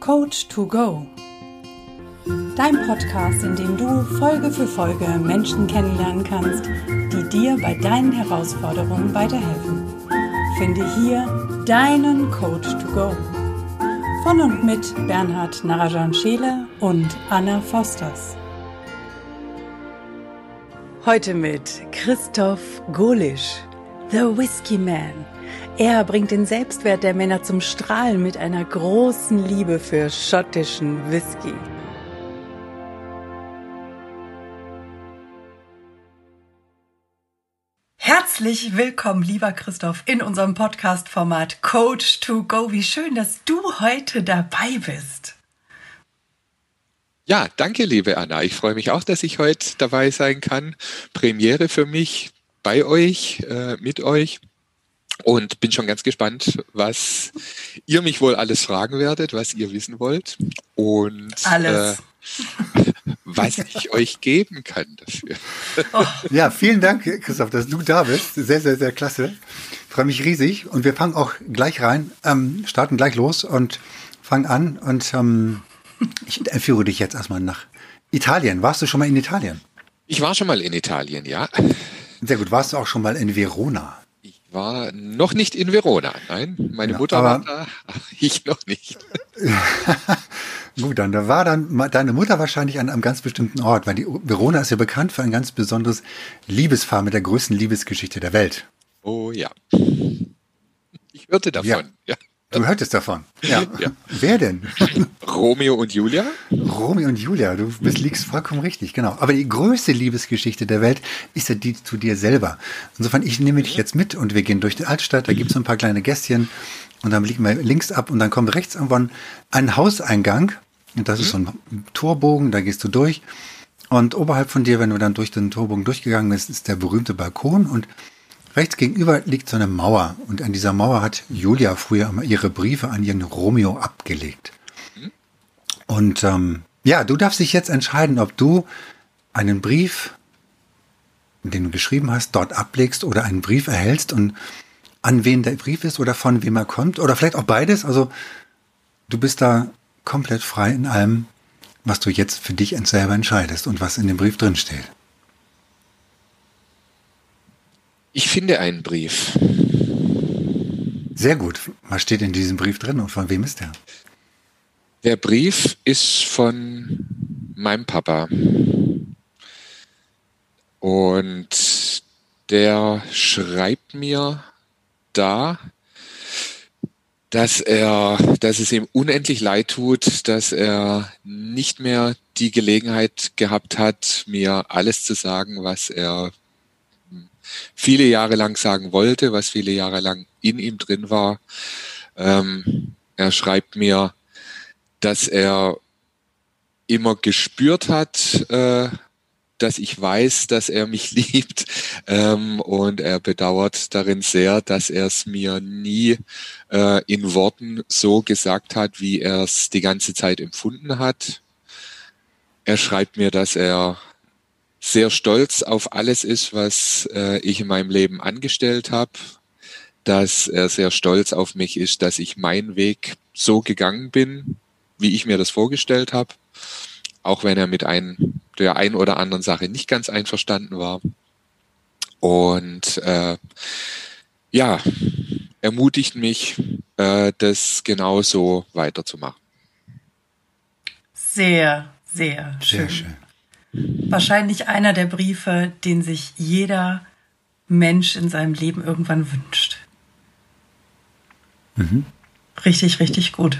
Coach to Go. Dein Podcast, in dem du Folge für Folge Menschen kennenlernen kannst, die dir bei deinen Herausforderungen weiterhelfen. Finde hier deinen Coach to Go. Von und mit Bernhard Narajan Scheele und Anna Fosters. Heute mit Christoph Golisch, The Whiskey Man. Er bringt den Selbstwert der Männer zum Strahlen mit einer großen Liebe für schottischen Whisky. Herzlich willkommen, lieber Christoph, in unserem Podcast-Format Coach to Go. Wie schön, dass du heute dabei bist. Ja, danke, liebe Anna. Ich freue mich auch, dass ich heute dabei sein kann. Premiere für mich bei euch, äh, mit euch und bin schon ganz gespannt, was ihr mich wohl alles fragen werdet, was ihr wissen wollt und alles. Äh, was ich euch geben kann dafür. Oh. Ja, vielen Dank, Christoph, dass du da bist. Sehr, sehr, sehr klasse. freue mich riesig und wir fangen auch gleich rein, ähm, starten gleich los und fangen an und ähm, ich entführe dich jetzt erstmal nach Italien. Warst du schon mal in Italien? Ich war schon mal in Italien, ja. Sehr gut. Warst du auch schon mal in Verona? War noch nicht in Verona. Nein, meine ja, Mutter war da, ich noch nicht. Gut, dann da war dann deine Mutter wahrscheinlich an einem ganz bestimmten Ort, weil die Verona ist ja bekannt für ein ganz besonderes Liebespaar mit der größten Liebesgeschichte der Welt. Oh ja. Ich hörte davon. Ja. ja. Du hörtest davon. Ja. ja. Wer denn? Romeo und Julia? Romeo und Julia, du bist, liegst vollkommen richtig, genau. Aber die größte Liebesgeschichte der Welt ist ja die zu dir selber. Insofern, ich nehme dich jetzt mit und wir gehen durch die Altstadt, da gibt es ein paar kleine Gästchen und dann liegen wir links ab und dann kommt rechts irgendwann ein Hauseingang und das ist so ein Torbogen, da gehst du durch und oberhalb von dir, wenn du dann durch den Torbogen durchgegangen bist, ist der berühmte Balkon und Rechts gegenüber liegt so eine Mauer und an dieser Mauer hat Julia früher immer ihre Briefe an ihren Romeo abgelegt. Und ähm, ja, du darfst dich jetzt entscheiden, ob du einen Brief, den du geschrieben hast, dort ablegst oder einen Brief erhältst und an wen der Brief ist oder von wem er kommt oder vielleicht auch beides. Also du bist da komplett frei in allem, was du jetzt für dich selber entscheidest und was in dem Brief drin steht. Ich finde einen Brief. Sehr gut. Was steht in diesem Brief drin und von wem ist der? Der Brief ist von meinem Papa. Und der schreibt mir da, dass er, dass es ihm unendlich leid tut, dass er nicht mehr die Gelegenheit gehabt hat, mir alles zu sagen, was er viele Jahre lang sagen wollte, was viele Jahre lang in ihm drin war. Ähm, er schreibt mir, dass er immer gespürt hat, äh, dass ich weiß, dass er mich liebt ähm, und er bedauert darin sehr, dass er es mir nie äh, in Worten so gesagt hat, wie er es die ganze Zeit empfunden hat. Er schreibt mir, dass er sehr stolz auf alles ist, was äh, ich in meinem Leben angestellt habe, dass er sehr stolz auf mich ist, dass ich meinen Weg so gegangen bin, wie ich mir das vorgestellt habe, auch wenn er mit ein, der ein oder anderen Sache nicht ganz einverstanden war. Und äh, ja, ermutigt mich, äh, das genauso weiterzumachen. Sehr, sehr schön. Sehr schön. Wahrscheinlich einer der Briefe, den sich jeder Mensch in seinem Leben irgendwann wünscht. Mhm. Richtig, richtig gut.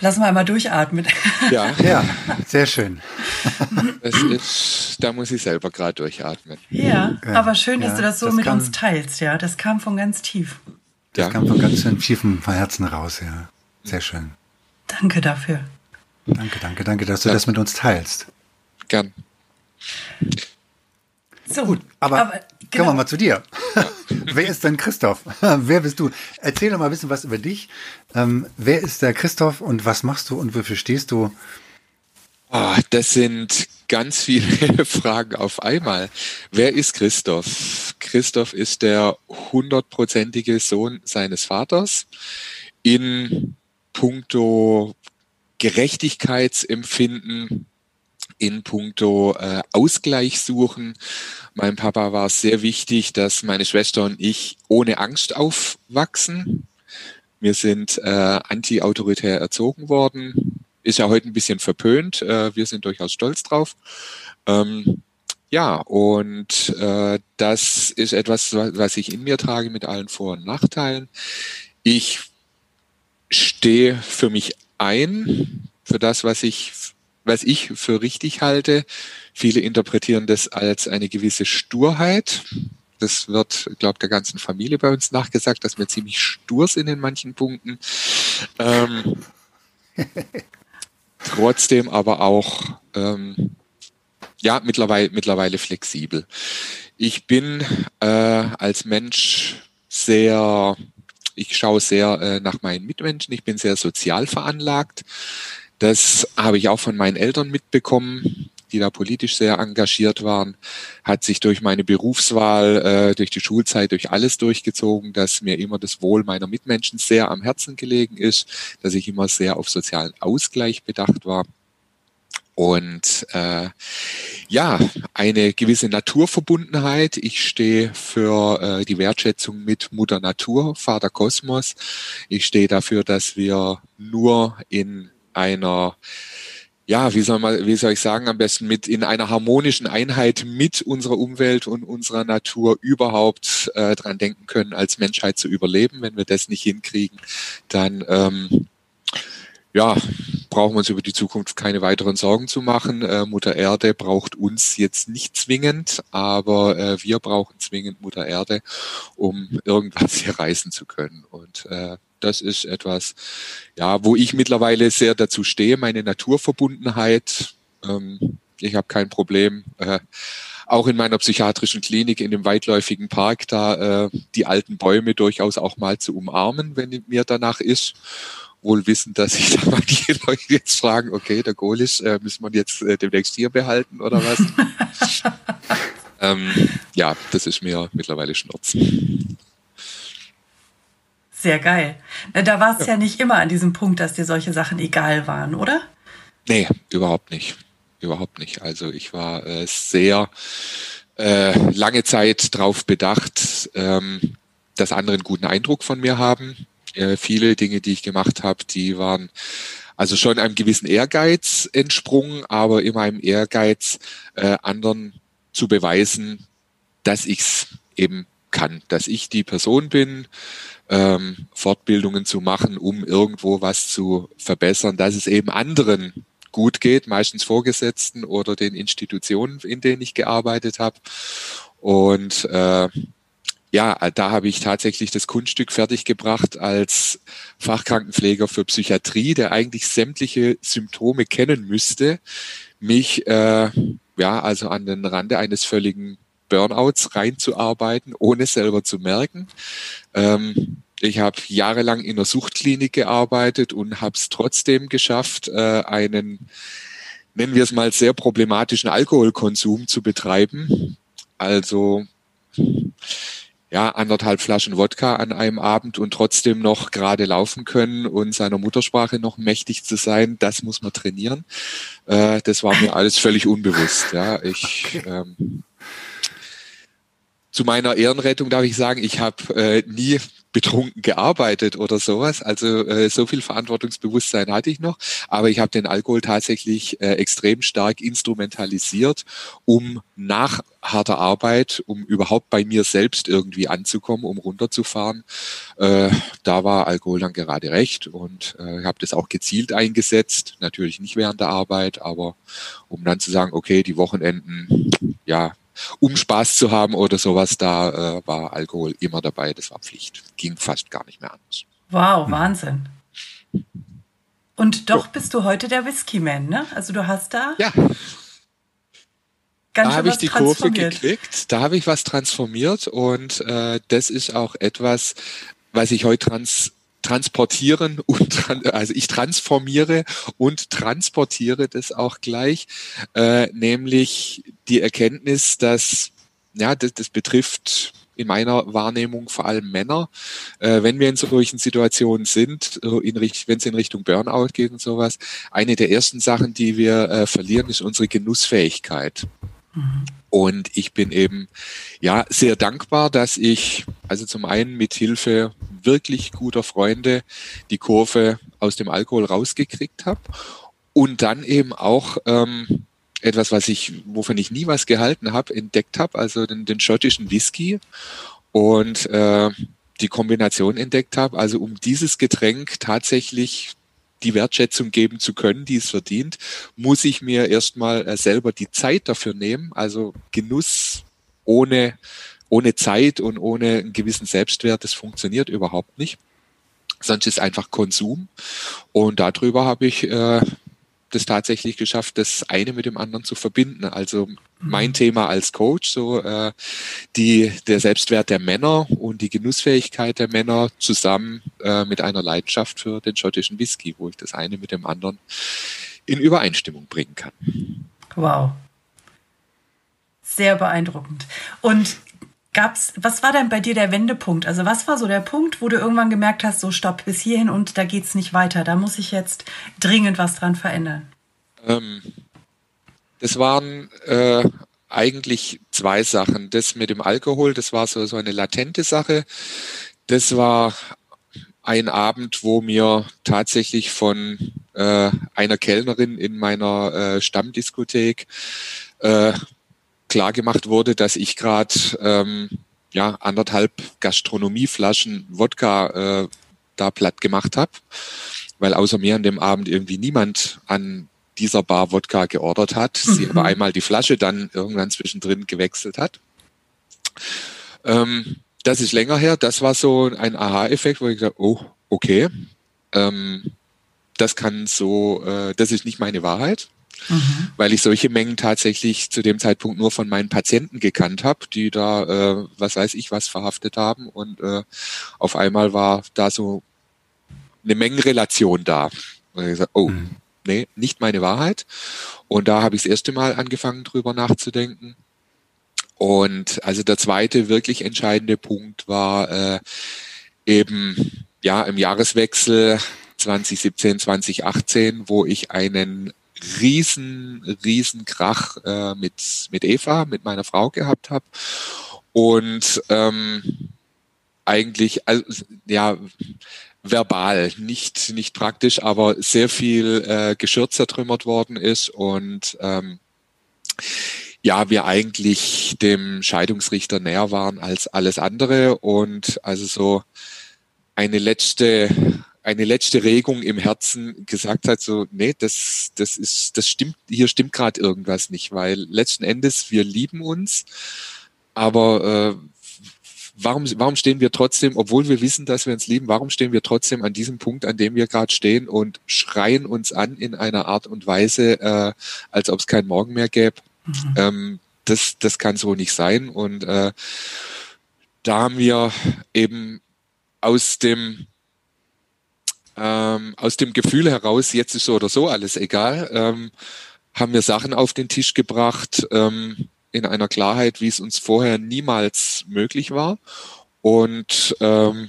Lass mal einmal durchatmen. Ja, ja, sehr schön. Das ist, da muss ich selber gerade durchatmen. Ja, ja, aber schön, dass ja, du das so das mit kam, uns teilst, ja. Das kam von ganz tief. Das ja. kam von ganz tiefem Herzen raus, ja. Sehr schön. Danke dafür. Danke, danke, danke, dass du ja. das mit uns teilst. Gern. So, gut, aber, aber genau. kommen wir genau. mal zu dir. Ja. wer ist denn Christoph? wer bist du? Erzähl doch mal ein bisschen was über dich. Ähm, wer ist der Christoph und was machst du und wofür stehst du? Oh, das sind ganz viele Fragen auf einmal. Wer ist Christoph? Christoph ist der hundertprozentige Sohn seines Vaters in puncto Gerechtigkeitsempfinden, in puncto äh, Ausgleich suchen. Mein Papa war es sehr wichtig, dass meine Schwester und ich ohne Angst aufwachsen. Wir sind äh, anti-autoritär erzogen worden. Ist ja heute ein bisschen verpönt. Äh, wir sind durchaus stolz drauf. Ähm, ja, und äh, das ist etwas, was ich in mir trage mit allen Vor- und Nachteilen. Ich stehe für mich ein, für das, was ich was ich für richtig halte. Viele interpretieren das als eine gewisse Sturheit. Das wird, glaube der ganzen Familie bei uns nachgesagt, dass wir ziemlich stur sind in manchen Punkten. Ähm, trotzdem aber auch ähm, ja mittlerweile mittlerweile flexibel. Ich bin äh, als Mensch sehr ich schaue sehr äh, nach meinen Mitmenschen. Ich bin sehr sozial veranlagt. Das habe ich auch von meinen Eltern mitbekommen, die da politisch sehr engagiert waren. Hat sich durch meine Berufswahl, äh, durch die Schulzeit, durch alles durchgezogen, dass mir immer das Wohl meiner Mitmenschen sehr am Herzen gelegen ist, dass ich immer sehr auf sozialen Ausgleich bedacht war. Und äh, ja, eine gewisse Naturverbundenheit. Ich stehe für äh, die Wertschätzung mit Mutter Natur, Vater Kosmos. Ich stehe dafür, dass wir nur in einer ja, wie soll man, wie soll ich sagen, am besten mit in einer harmonischen Einheit mit unserer Umwelt und unserer Natur überhaupt äh, dran denken können, als Menschheit zu überleben. Wenn wir das nicht hinkriegen, dann ähm, ja, brauchen wir uns über die Zukunft keine weiteren Sorgen zu machen. Äh, Mutter Erde braucht uns jetzt nicht zwingend, aber äh, wir brauchen zwingend Mutter Erde, um irgendwas hier reißen zu können. Und äh, das ist etwas, ja, wo ich mittlerweile sehr dazu stehe, meine Naturverbundenheit. Ähm, ich habe kein Problem, äh, auch in meiner psychiatrischen Klinik in dem weitläufigen Park da äh, die alten Bäume durchaus auch mal zu umarmen, wenn mir danach ist. Wohl wissen, dass ich da manche Leute jetzt fragen, okay, der Golis, äh, müssen wir jetzt äh, demnächst hier behalten oder was? ähm, ja, das ist mir mittlerweile Schnurz. Sehr geil. Da war es ja. ja nicht immer an diesem Punkt, dass dir solche Sachen egal waren, oder? Nee, überhaupt nicht. Überhaupt nicht. Also ich war äh, sehr äh, lange Zeit darauf bedacht, ähm, dass andere einen guten Eindruck von mir haben. Äh, viele Dinge, die ich gemacht habe, die waren also schon einem gewissen Ehrgeiz entsprungen, aber immer einem Ehrgeiz, äh, anderen zu beweisen, dass ich's eben kann, dass ich die Person bin, ähm, Fortbildungen zu machen, um irgendwo was zu verbessern, dass es eben anderen gut geht, meistens Vorgesetzten oder den Institutionen, in denen ich gearbeitet habe. Und äh, ja, da habe ich tatsächlich das Kunststück fertiggebracht als Fachkrankenpfleger für Psychiatrie, der eigentlich sämtliche Symptome kennen müsste, mich äh, ja also an den Rande eines völligen Burnouts reinzuarbeiten, ohne selber zu merken. Ähm, ich habe jahrelang in der Suchtklinik gearbeitet und habe es trotzdem geschafft, äh, einen, nennen wir es mal, sehr problematischen Alkoholkonsum zu betreiben. Also ja, anderthalb Flaschen Wodka an einem Abend und trotzdem noch gerade laufen können und seiner Muttersprache noch mächtig zu sein, das muss man trainieren. Äh, das war mir alles völlig unbewusst. Ja, ich ähm, zu meiner Ehrenrettung darf ich sagen, ich habe äh, nie betrunken gearbeitet oder sowas. Also äh, so viel Verantwortungsbewusstsein hatte ich noch. Aber ich habe den Alkohol tatsächlich äh, extrem stark instrumentalisiert, um nach harter Arbeit, um überhaupt bei mir selbst irgendwie anzukommen, um runterzufahren. Äh, da war Alkohol dann gerade recht und äh, habe das auch gezielt eingesetzt. Natürlich nicht während der Arbeit, aber um dann zu sagen, okay, die Wochenenden, ja, um Spaß zu haben oder sowas, da äh, war Alkohol immer dabei. Das war Pflicht. Ging fast gar nicht mehr anders. Wow, hm. Wahnsinn. Und doch bist du heute der Whisky-Man, ne? Also du hast da. Ja. da habe ich die Kurve gekriegt, da habe ich was transformiert und äh, das ist auch etwas, was ich heute trans transportieren und also ich transformiere und transportiere das auch gleich, äh, nämlich die Erkenntnis, dass ja das, das betrifft in meiner Wahrnehmung vor allem Männer, äh, wenn wir in solchen Situationen sind, in, wenn es in Richtung Burnout geht und sowas, eine der ersten Sachen, die wir äh, verlieren, ist unsere Genussfähigkeit. Mhm. Und ich bin eben ja sehr dankbar, dass ich also zum einen mit Hilfe wirklich guter Freunde die Kurve aus dem Alkohol rausgekriegt habe und dann eben auch ähm, etwas, was ich, wovon ich nie was gehalten habe, entdeckt habe, also den, den schottischen Whisky und äh, die Kombination entdeckt habe. Also um dieses Getränk tatsächlich die Wertschätzung geben zu können, die es verdient, muss ich mir erstmal äh, selber die Zeit dafür nehmen. Also Genuss ohne, ohne Zeit und ohne einen gewissen Selbstwert, das funktioniert überhaupt nicht. Sonst ist einfach Konsum. Und darüber habe ich äh, das tatsächlich geschafft, das eine mit dem anderen zu verbinden. Also mein mhm. Thema als Coach, so äh, die der Selbstwert der Männer und die Genussfähigkeit der Männer zusammen äh, mit einer Leidenschaft für den schottischen Whisky, wo ich das eine mit dem anderen in Übereinstimmung bringen kann. Wow. Sehr beeindruckend. Und Gab's, was war denn bei dir der Wendepunkt? Also was war so der Punkt, wo du irgendwann gemerkt hast, so stopp bis hierhin und da geht's nicht weiter. Da muss ich jetzt dringend was dran verändern. Ähm, das waren äh, eigentlich zwei Sachen. Das mit dem Alkohol, das war so, so eine latente Sache. Das war ein Abend, wo mir tatsächlich von äh, einer Kellnerin in meiner äh, Stammdiskothek äh, klar gemacht wurde, dass ich gerade ähm, ja anderthalb Gastronomieflaschen Wodka äh, da platt gemacht habe, weil außer mir an dem Abend irgendwie niemand an dieser Bar Wodka geordert hat. Mhm. Sie aber einmal die Flasche dann irgendwann zwischendrin gewechselt hat. Ähm, das ist länger her. Das war so ein Aha-Effekt, wo ich gesagt oh, okay, ähm, das kann so, äh, das ist nicht meine Wahrheit mhm. weil ich solche Mengen tatsächlich zu dem Zeitpunkt nur von meinen Patienten gekannt habe, die da, äh, was weiß ich, was verhaftet haben. Und äh, auf einmal war da so eine Mengenrelation da. Und ich gesagt, oh, mhm. nee, nicht meine Wahrheit. Und da habe ich das erste Mal angefangen, drüber nachzudenken. Und also der zweite wirklich entscheidende Punkt war äh, eben ja im Jahreswechsel 2017, 2018, wo ich einen riesen, riesen Krach äh, mit, mit Eva, mit meiner Frau gehabt habe. Und ähm, eigentlich, also, ja, verbal, nicht, nicht praktisch, aber sehr viel äh, Geschirr zertrümmert worden ist und ähm, ja, wir eigentlich dem Scheidungsrichter näher waren als alles andere und also so eine letzte eine letzte Regung im Herzen gesagt hat, so, nee, das, das ist, das stimmt, hier stimmt gerade irgendwas nicht, weil letzten Endes, wir lieben uns, aber äh, warum, warum stehen wir trotzdem, obwohl wir wissen, dass wir uns lieben, warum stehen wir trotzdem an diesem Punkt, an dem wir gerade stehen und schreien uns an in einer Art und Weise, äh, als ob es keinen Morgen mehr gäbe? Mhm. Ähm, das, das kann so nicht sein. Und äh, da haben wir eben aus dem ähm, aus dem Gefühl heraus, jetzt ist so oder so alles egal, ähm, haben wir Sachen auf den Tisch gebracht ähm, in einer Klarheit, wie es uns vorher niemals möglich war. Und ähm,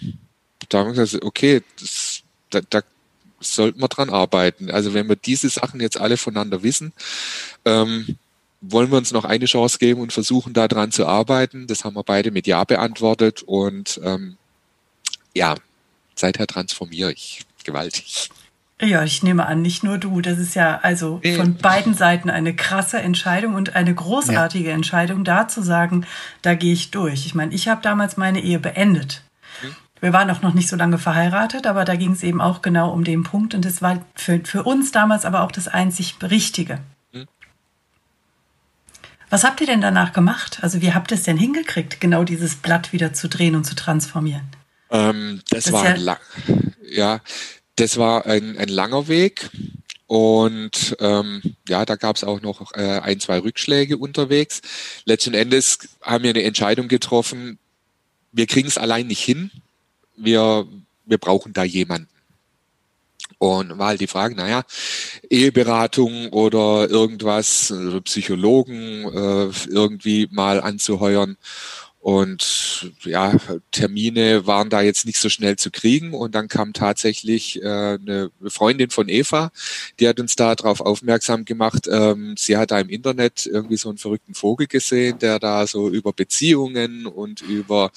da haben wir gesagt, okay, das, da, da sollten wir dran arbeiten. Also wenn wir diese Sachen jetzt alle voneinander wissen, ähm, wollen wir uns noch eine Chance geben und versuchen, da dran zu arbeiten. Das haben wir beide mit Ja beantwortet und ähm, ja, seither transformiere ich gewaltig. Ja, ich nehme an, nicht nur du. Das ist ja also von beiden Seiten eine krasse Entscheidung und eine großartige ja. Entscheidung, da zu sagen, da gehe ich durch. Ich meine, ich habe damals meine Ehe beendet. Hm. Wir waren auch noch nicht so lange verheiratet, aber da ging es eben auch genau um den Punkt und es war für, für uns damals aber auch das einzig Richtige. Hm. Was habt ihr denn danach gemacht? Also wie habt ihr es denn hingekriegt, genau dieses Blatt wieder zu drehen und zu transformieren? Ähm, das, das, war ja, ja, das war ein, ein langer Weg. Und ähm, ja, da gab es auch noch äh, ein, zwei Rückschläge unterwegs. Letzten Endes haben wir eine Entscheidung getroffen, wir kriegen es allein nicht hin. Wir, wir brauchen da jemanden. Und war halt die Frage, naja, Eheberatung oder irgendwas, also Psychologen äh, irgendwie mal anzuheuern. Und ja, Termine waren da jetzt nicht so schnell zu kriegen. Und dann kam tatsächlich äh, eine Freundin von Eva, die hat uns da darauf aufmerksam gemacht. Ähm, sie hat da im Internet irgendwie so einen verrückten Vogel gesehen, der da so über Beziehungen und über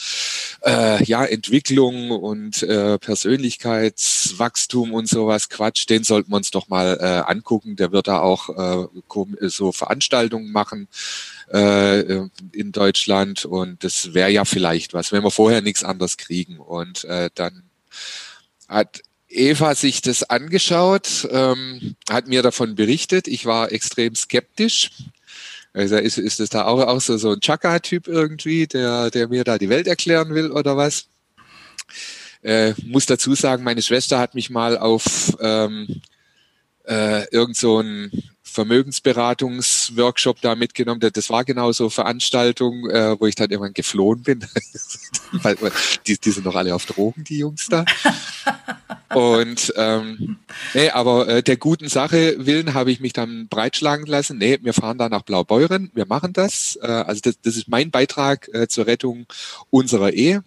äh, ja, Entwicklung und äh, Persönlichkeitswachstum und sowas Quatsch, den sollten wir uns doch mal äh, angucken. Der wird da auch äh, so Veranstaltungen machen äh, in Deutschland und das wäre ja vielleicht was, wenn wir vorher nichts anderes kriegen. Und äh, dann hat Eva sich das angeschaut, ähm, hat mir davon berichtet. Ich war extrem skeptisch. Also ist, ist das da auch, auch so, so ein Chaka-Typ irgendwie, der, der mir da die Welt erklären will oder was? Äh, muss dazu sagen, meine Schwester hat mich mal auf ähm, äh, irgend so ein Vermögensberatungsworkshop da mitgenommen. Das war genau so Veranstaltung, äh, wo ich dann irgendwann geflohen bin. weil, die, die sind doch alle auf Drogen, die Jungs da. Und ähm, nee, aber äh, der guten Sache willen habe ich mich dann breitschlagen lassen. Nee, wir fahren da nach Blaubeuren, wir machen das. Äh, also das, das ist mein Beitrag äh, zur Rettung unserer Ehe.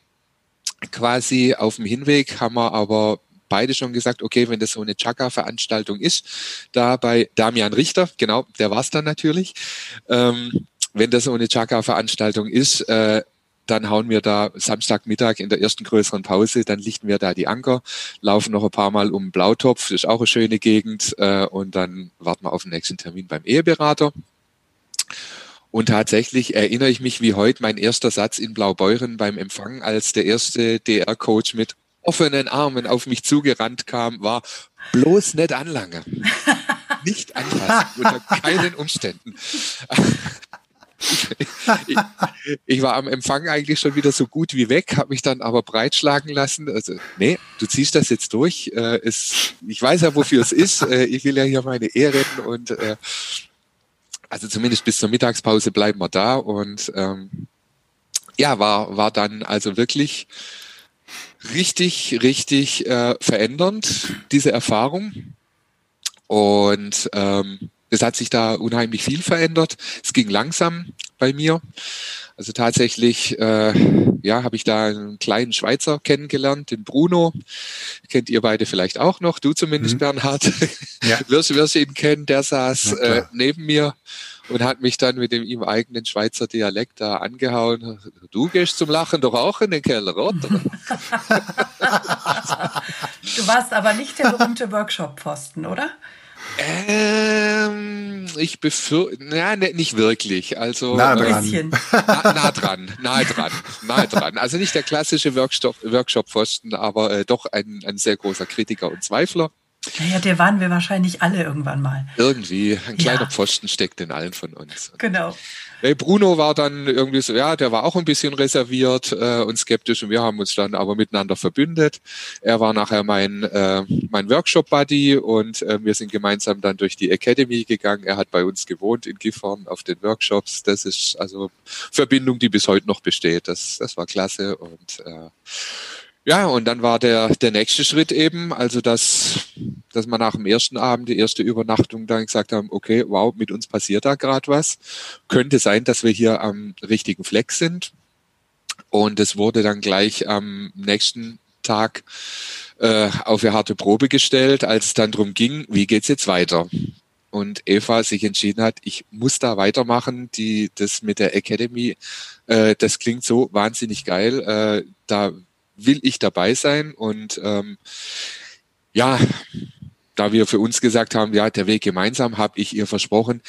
Quasi auf dem Hinweg haben wir aber beide schon gesagt, okay, wenn das so eine Chaka-Veranstaltung ist, da bei Damian Richter, genau, der war es dann natürlich, ähm, wenn das so eine Chaka-Veranstaltung ist, äh, dann hauen wir da Samstagmittag in der ersten größeren Pause, dann lichten wir da die Anker, laufen noch ein paar Mal um Blautopf, das ist auch eine schöne Gegend, äh, und dann warten wir auf den nächsten Termin beim Eheberater. Und tatsächlich erinnere ich mich wie heute mein erster Satz in Blaubeuren beim Empfang, als der erste DR-Coach mit offenen Armen auf mich zugerannt kam, war bloß nicht anlange. nicht anfassen, unter keinen Umständen. ich, ich, war am Empfang eigentlich schon wieder so gut wie weg, habe mich dann aber breitschlagen lassen. Also, nee, du ziehst das jetzt durch. Äh, es, ich weiß ja, wofür es ist. Äh, ich will ja hier meine Ehe retten und äh, also zumindest bis zur Mittagspause bleiben wir da. Und ähm, ja, war, war dann also wirklich richtig, richtig äh, verändernd, diese Erfahrung. Und ähm, es hat sich da unheimlich viel verändert. Es ging langsam bei mir. Also tatsächlich, äh, ja, habe ich da einen kleinen Schweizer kennengelernt, den Bruno. Kennt ihr beide vielleicht auch noch, du zumindest, mhm. Bernhard. Ja. wirst, wirst ihn kennen, der saß äh, neben mir und hat mich dann mit dem ihm eigenen Schweizer Dialekt da angehauen. Du gehst zum Lachen doch auch in den Keller, oder? du warst aber nicht der berühmte Workshop-Posten, oder? Ähm, ich befürchte, ja, ne, nicht wirklich. Also nah dran. Ähm, nah, nah, dran, nahe dran, nahe dran. Also nicht der klassische Workshop-Pfosten, aber äh, doch ein, ein sehr großer Kritiker und Zweifler. Naja, der waren wir wahrscheinlich alle irgendwann mal. Irgendwie, ein kleiner ja. Pfosten steckt in allen von uns. Genau. Bruno war dann irgendwie so, ja, der war auch ein bisschen reserviert äh, und skeptisch und wir haben uns dann aber miteinander verbündet. Er war nachher mein, äh, mein Workshop-Buddy und äh, wir sind gemeinsam dann durch die Academy gegangen. Er hat bei uns gewohnt in Gifhorn auf den Workshops. Das ist also Verbindung, die bis heute noch besteht. Das, das war klasse und äh, ja, und dann war der, der nächste Schritt eben, also dass, dass man nach dem ersten Abend, die erste Übernachtung dann gesagt haben, okay, wow, mit uns passiert da gerade was. Könnte sein, dass wir hier am richtigen Fleck sind. Und es wurde dann gleich am nächsten Tag äh, auf eine harte Probe gestellt, als es dann drum ging, wie geht's jetzt weiter? Und Eva sich entschieden hat, ich muss da weitermachen. Die, das mit der Academy, äh, das klingt so wahnsinnig geil. Äh, da will ich dabei sein und ähm, ja, da wir für uns gesagt haben, ja, der Weg gemeinsam, habe ich ihr versprochen,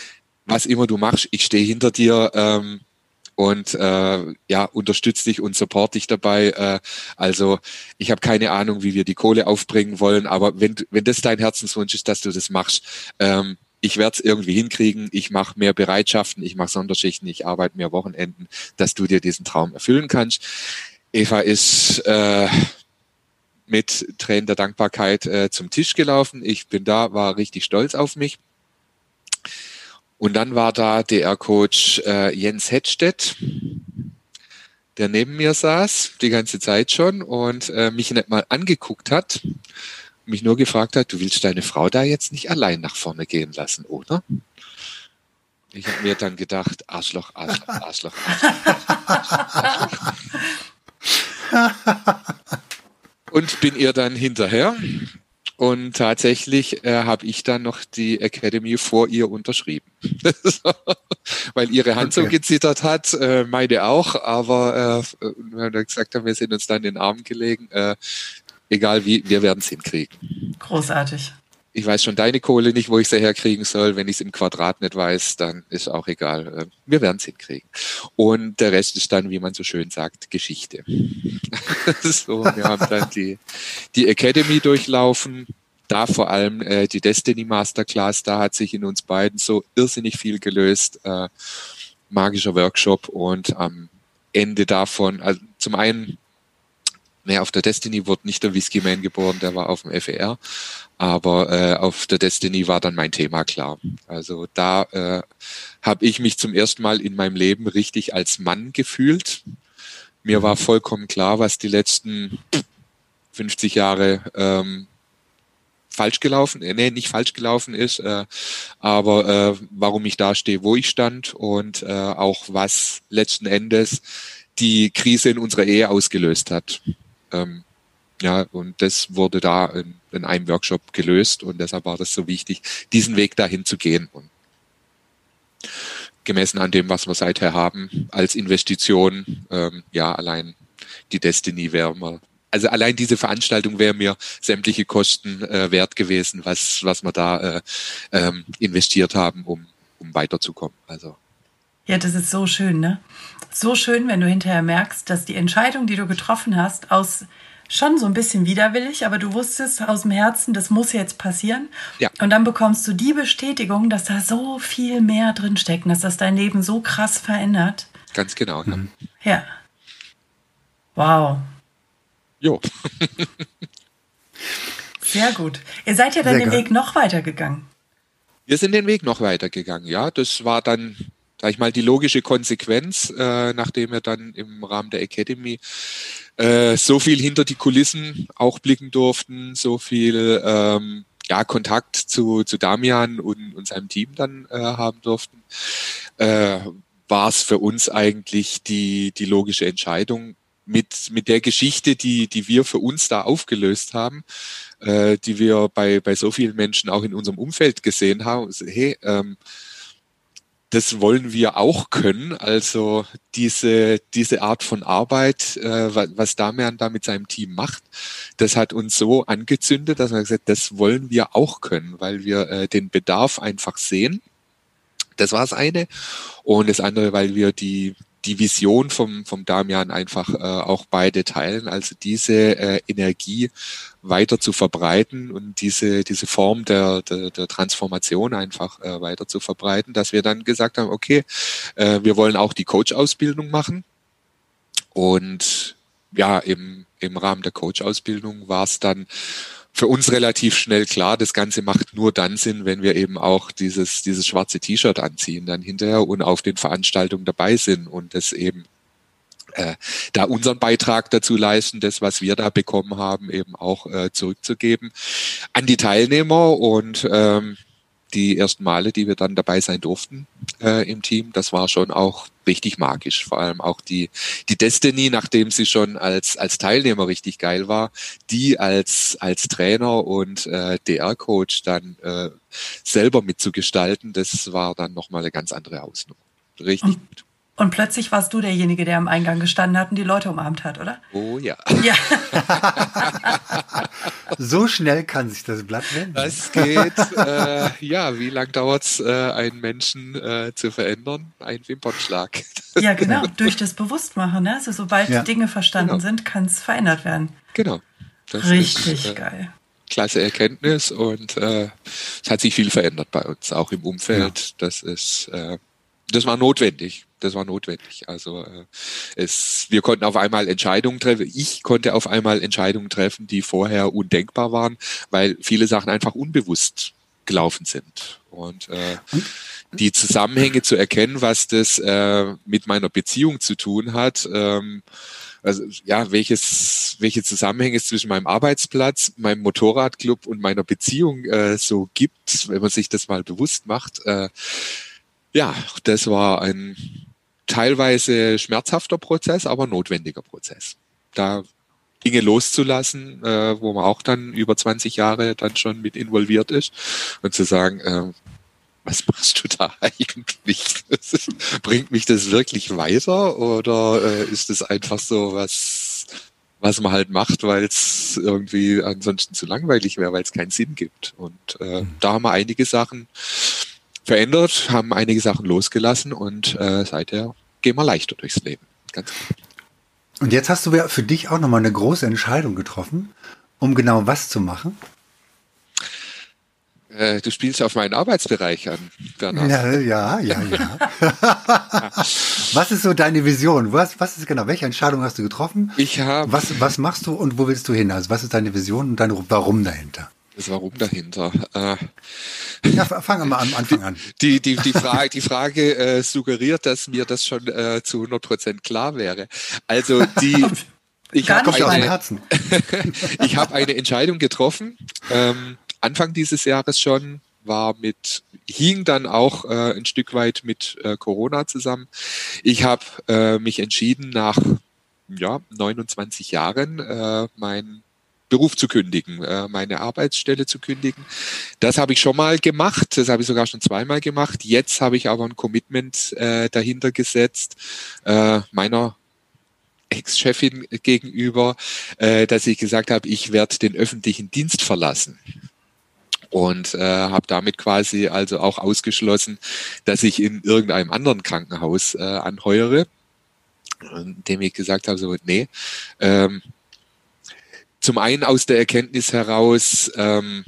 was immer du machst, ich stehe hinter dir ähm, und äh, ja, unterstütze dich und support dich dabei. Äh, also ich habe keine Ahnung, wie wir die Kohle aufbringen wollen, aber wenn, wenn das dein Herzenswunsch ist, dass du das machst, ähm, ich werde es irgendwie hinkriegen, ich mache mehr Bereitschaften, ich mache Sonderschichten, ich arbeite mehr Wochenenden, dass du dir diesen Traum erfüllen kannst. Eva ist äh, mit Tränen der Dankbarkeit äh, zum Tisch gelaufen. Ich bin da, war richtig stolz auf mich. Und dann war da DR-Coach äh, Jens Hedstedt, der neben mir saß, die ganze Zeit schon und äh, mich nicht mal angeguckt hat, mich nur gefragt hat, du willst deine Frau da jetzt nicht allein nach vorne gehen lassen, oder? Ich habe mir dann gedacht, Arschloch, Arschloch, Arschloch, Arschloch. Arschloch. Und bin ihr dann hinterher. Und tatsächlich äh, habe ich dann noch die Academy vor ihr unterschrieben. Weil ihre Hand okay. so gezittert hat, äh, meine auch, aber äh, wir haben gesagt haben, wir sind uns dann in den Arm gelegen. Äh, egal wie, wir werden es hinkriegen. Großartig ich weiß schon deine Kohle nicht, wo ich sie herkriegen soll. Wenn ich es im Quadrat nicht weiß, dann ist auch egal. Äh, wir werden es hinkriegen. Und der Rest ist dann, wie man so schön sagt, Geschichte. so, wir haben dann die, die Academy durchlaufen. Da vor allem äh, die Destiny Masterclass, da hat sich in uns beiden so irrsinnig viel gelöst. Äh, magischer Workshop und am Ende davon, also zum einen Nee, auf der Destiny wurde nicht der Whiskey Man geboren, der war auf dem FER. Aber äh, auf der Destiny war dann mein Thema klar. Also da äh, habe ich mich zum ersten Mal in meinem Leben richtig als Mann gefühlt. Mir war vollkommen klar, was die letzten 50 Jahre ähm, falsch gelaufen, äh, nee, nicht falsch gelaufen ist, äh, aber äh, warum ich da stehe, wo ich stand und äh, auch was letzten Endes die Krise in unserer Ehe ausgelöst hat. Ähm, ja, und das wurde da in, in, einem Workshop gelöst und deshalb war das so wichtig, diesen Weg dahin zu gehen. Und gemessen an dem, was wir seither haben als Investition, ähm, ja, allein die Destiny wäre mir, also allein diese Veranstaltung wäre mir sämtliche Kosten äh, wert gewesen, was, was wir da äh, ähm, investiert haben, um, um weiterzukommen. Also. Ja, das ist so schön, ne? So schön, wenn du hinterher merkst, dass die Entscheidung, die du getroffen hast, aus schon so ein bisschen widerwillig, aber du wusstest aus dem Herzen, das muss jetzt passieren. Ja. Und dann bekommst du die Bestätigung, dass da so viel mehr drinsteckt, dass das dein Leben so krass verändert. Ganz genau. Mhm. Ja. Wow. Jo. Sehr gut. Ihr seid ja dann Sehr den geil. Weg noch weiter gegangen. Wir sind den Weg noch weiter gegangen, ja. Das war dann, sag ich mal, die logische Konsequenz, äh, nachdem wir dann im Rahmen der Academy äh, so viel hinter die Kulissen auch blicken durften, so viel ähm, ja, Kontakt zu, zu Damian und, und seinem Team dann äh, haben durften, äh, war es für uns eigentlich die, die logische Entscheidung, mit, mit der Geschichte, die, die wir für uns da aufgelöst haben, äh, die wir bei, bei so vielen Menschen auch in unserem Umfeld gesehen haben. Hey, ähm, das wollen wir auch können. Also diese, diese Art von Arbeit, äh, was Damian da mit seinem Team macht, das hat uns so angezündet, dass wir gesagt das wollen wir auch können, weil wir äh, den Bedarf einfach sehen. Das war das eine. Und das andere, weil wir die, die Vision vom, vom Damian einfach äh, auch beide teilen, also diese äh, Energie weiter zu verbreiten und diese, diese Form der, der, der Transformation einfach äh, weiter zu verbreiten, dass wir dann gesagt haben, okay, äh, wir wollen auch die Coach-Ausbildung machen. Und ja, im, im Rahmen der Coach-Ausbildung war es dann für uns relativ schnell klar, das Ganze macht nur dann Sinn, wenn wir eben auch dieses, dieses schwarze T-Shirt anziehen dann hinterher und auf den Veranstaltungen dabei sind und das eben äh, da unseren Beitrag dazu leisten, das, was wir da bekommen haben, eben auch äh, zurückzugeben an die Teilnehmer und ähm, die ersten Male, die wir dann dabei sein durften äh, im Team, das war schon auch richtig magisch. Vor allem auch die, die Destiny, nachdem sie schon als, als Teilnehmer richtig geil war, die als, als Trainer und äh, DR-Coach dann äh, selber mitzugestalten, das war dann nochmal eine ganz andere Hausnummer. Richtig gut. Und plötzlich warst du derjenige, der am Eingang gestanden hat und die Leute umarmt hat, oder? Oh ja. Ja. so schnell kann sich das Blatt wenden. Das geht. Äh, ja, wie lange dauert es, äh, einen Menschen äh, zu verändern? Ein Wimpernschlag. ja, genau. Durch das Bewusstmachen. Ne? Also sobald ja. Dinge verstanden genau. sind, kann es verändert werden. Genau. Das Richtig ist, äh, geil. Klasse Erkenntnis und äh, es hat sich viel verändert bei uns, auch im Umfeld. Ja. Das ist, äh, das war notwendig das war notwendig. Also äh, es, wir konnten auf einmal Entscheidungen treffen. Ich konnte auf einmal Entscheidungen treffen, die vorher undenkbar waren, weil viele Sachen einfach unbewusst gelaufen sind. Und äh, die Zusammenhänge zu erkennen, was das äh, mit meiner Beziehung zu tun hat, ähm, also ja, welches, welche Zusammenhänge es zwischen meinem Arbeitsplatz, meinem Motorradclub und meiner Beziehung äh, so gibt, wenn man sich das mal bewusst macht. Äh, ja, das war ein teilweise schmerzhafter Prozess, aber notwendiger Prozess. Da Dinge loszulassen, äh, wo man auch dann über 20 Jahre dann schon mit involviert ist und zu sagen, äh, was machst du da eigentlich? bringt mich das wirklich weiter oder äh, ist es einfach so was, was man halt macht, weil es irgendwie ansonsten zu langweilig wäre, weil es keinen Sinn gibt. Und äh, mhm. da haben wir einige Sachen verändert, haben einige Sachen losgelassen und äh, seither gehen wir leichter durchs Leben. Ganz gut. Und jetzt hast du ja für dich auch nochmal eine große Entscheidung getroffen, um genau was zu machen. Äh, du spielst auf meinen Arbeitsbereich an, Bernhard. Ja, ja, ja, ja. was ist so deine Vision? Was, was ist genau? Welche Entscheidung hast du getroffen? Ich habe. Was, was machst du und wo willst du hin? Also was ist deine Vision und dein Warum dahinter? Das Warum dahinter. Äh, ja, fangen wir mal am Anfang an. Die, die, die Frage, die Frage äh, suggeriert, dass mir das schon äh, zu 100 Prozent klar wäre. Also die. Ich habe eine, ich hab eine Entscheidung getroffen. Ähm, Anfang dieses Jahres schon, war mit, hing dann auch äh, ein Stück weit mit äh, Corona zusammen. Ich habe äh, mich entschieden, nach ja, 29 Jahren äh, meinen Beruf zu kündigen, äh, meine Arbeitsstelle zu kündigen. Das habe ich schon mal gemacht, das habe ich sogar schon zweimal gemacht. Jetzt habe ich aber ein Commitment äh, dahinter gesetzt, äh, meiner Ex-Chefin gegenüber, äh, dass ich gesagt habe, ich werde den öffentlichen Dienst verlassen und äh, habe damit quasi also auch ausgeschlossen, dass ich in irgendeinem anderen Krankenhaus äh, anheuere, indem ich gesagt habe, so nee. Ähm, zum einen aus der Erkenntnis heraus, ähm,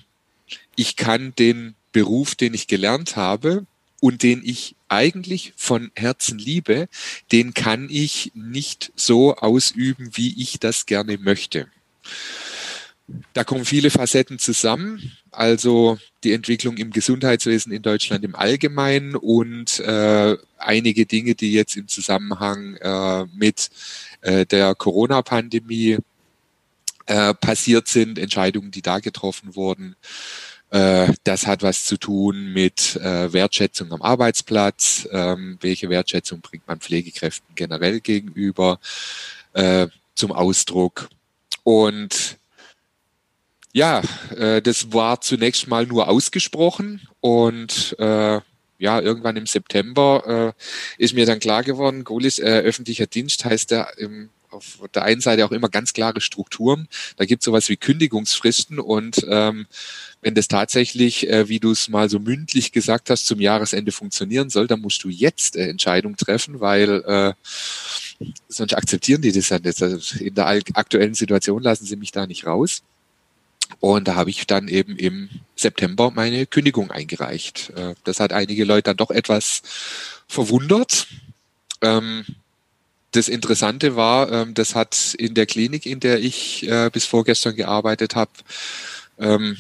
ich kann den Beruf, den ich gelernt habe und den ich eigentlich von Herzen liebe, den kann ich nicht so ausüben, wie ich das gerne möchte. Da kommen viele Facetten zusammen, also die Entwicklung im Gesundheitswesen in Deutschland im Allgemeinen und äh, einige Dinge, die jetzt im Zusammenhang äh, mit äh, der Corona-Pandemie äh, passiert sind, Entscheidungen, die da getroffen wurden. Äh, das hat was zu tun mit äh, Wertschätzung am Arbeitsplatz. Ähm, welche Wertschätzung bringt man Pflegekräften generell gegenüber äh, zum Ausdruck? Und ja, äh, das war zunächst mal nur ausgesprochen und äh, ja, irgendwann im September äh, ist mir dann klar geworden, Golis äh, öffentlicher Dienst heißt ja im, auf der einen Seite auch immer ganz klare Strukturen. Da gibt es sowas wie Kündigungsfristen und ähm, wenn das tatsächlich, äh, wie du es mal so mündlich gesagt hast, zum Jahresende funktionieren soll, dann musst du jetzt äh, Entscheidung treffen, weil äh, sonst akzeptieren die das ja nicht. Also in der aktuellen Situation lassen sie mich da nicht raus. Und da habe ich dann eben im September meine Kündigung eingereicht. Äh, das hat einige Leute dann doch etwas verwundert. Ähm, das Interessante war, ähm, das hat in der Klinik, in der ich äh, bis vorgestern gearbeitet habe, ähm,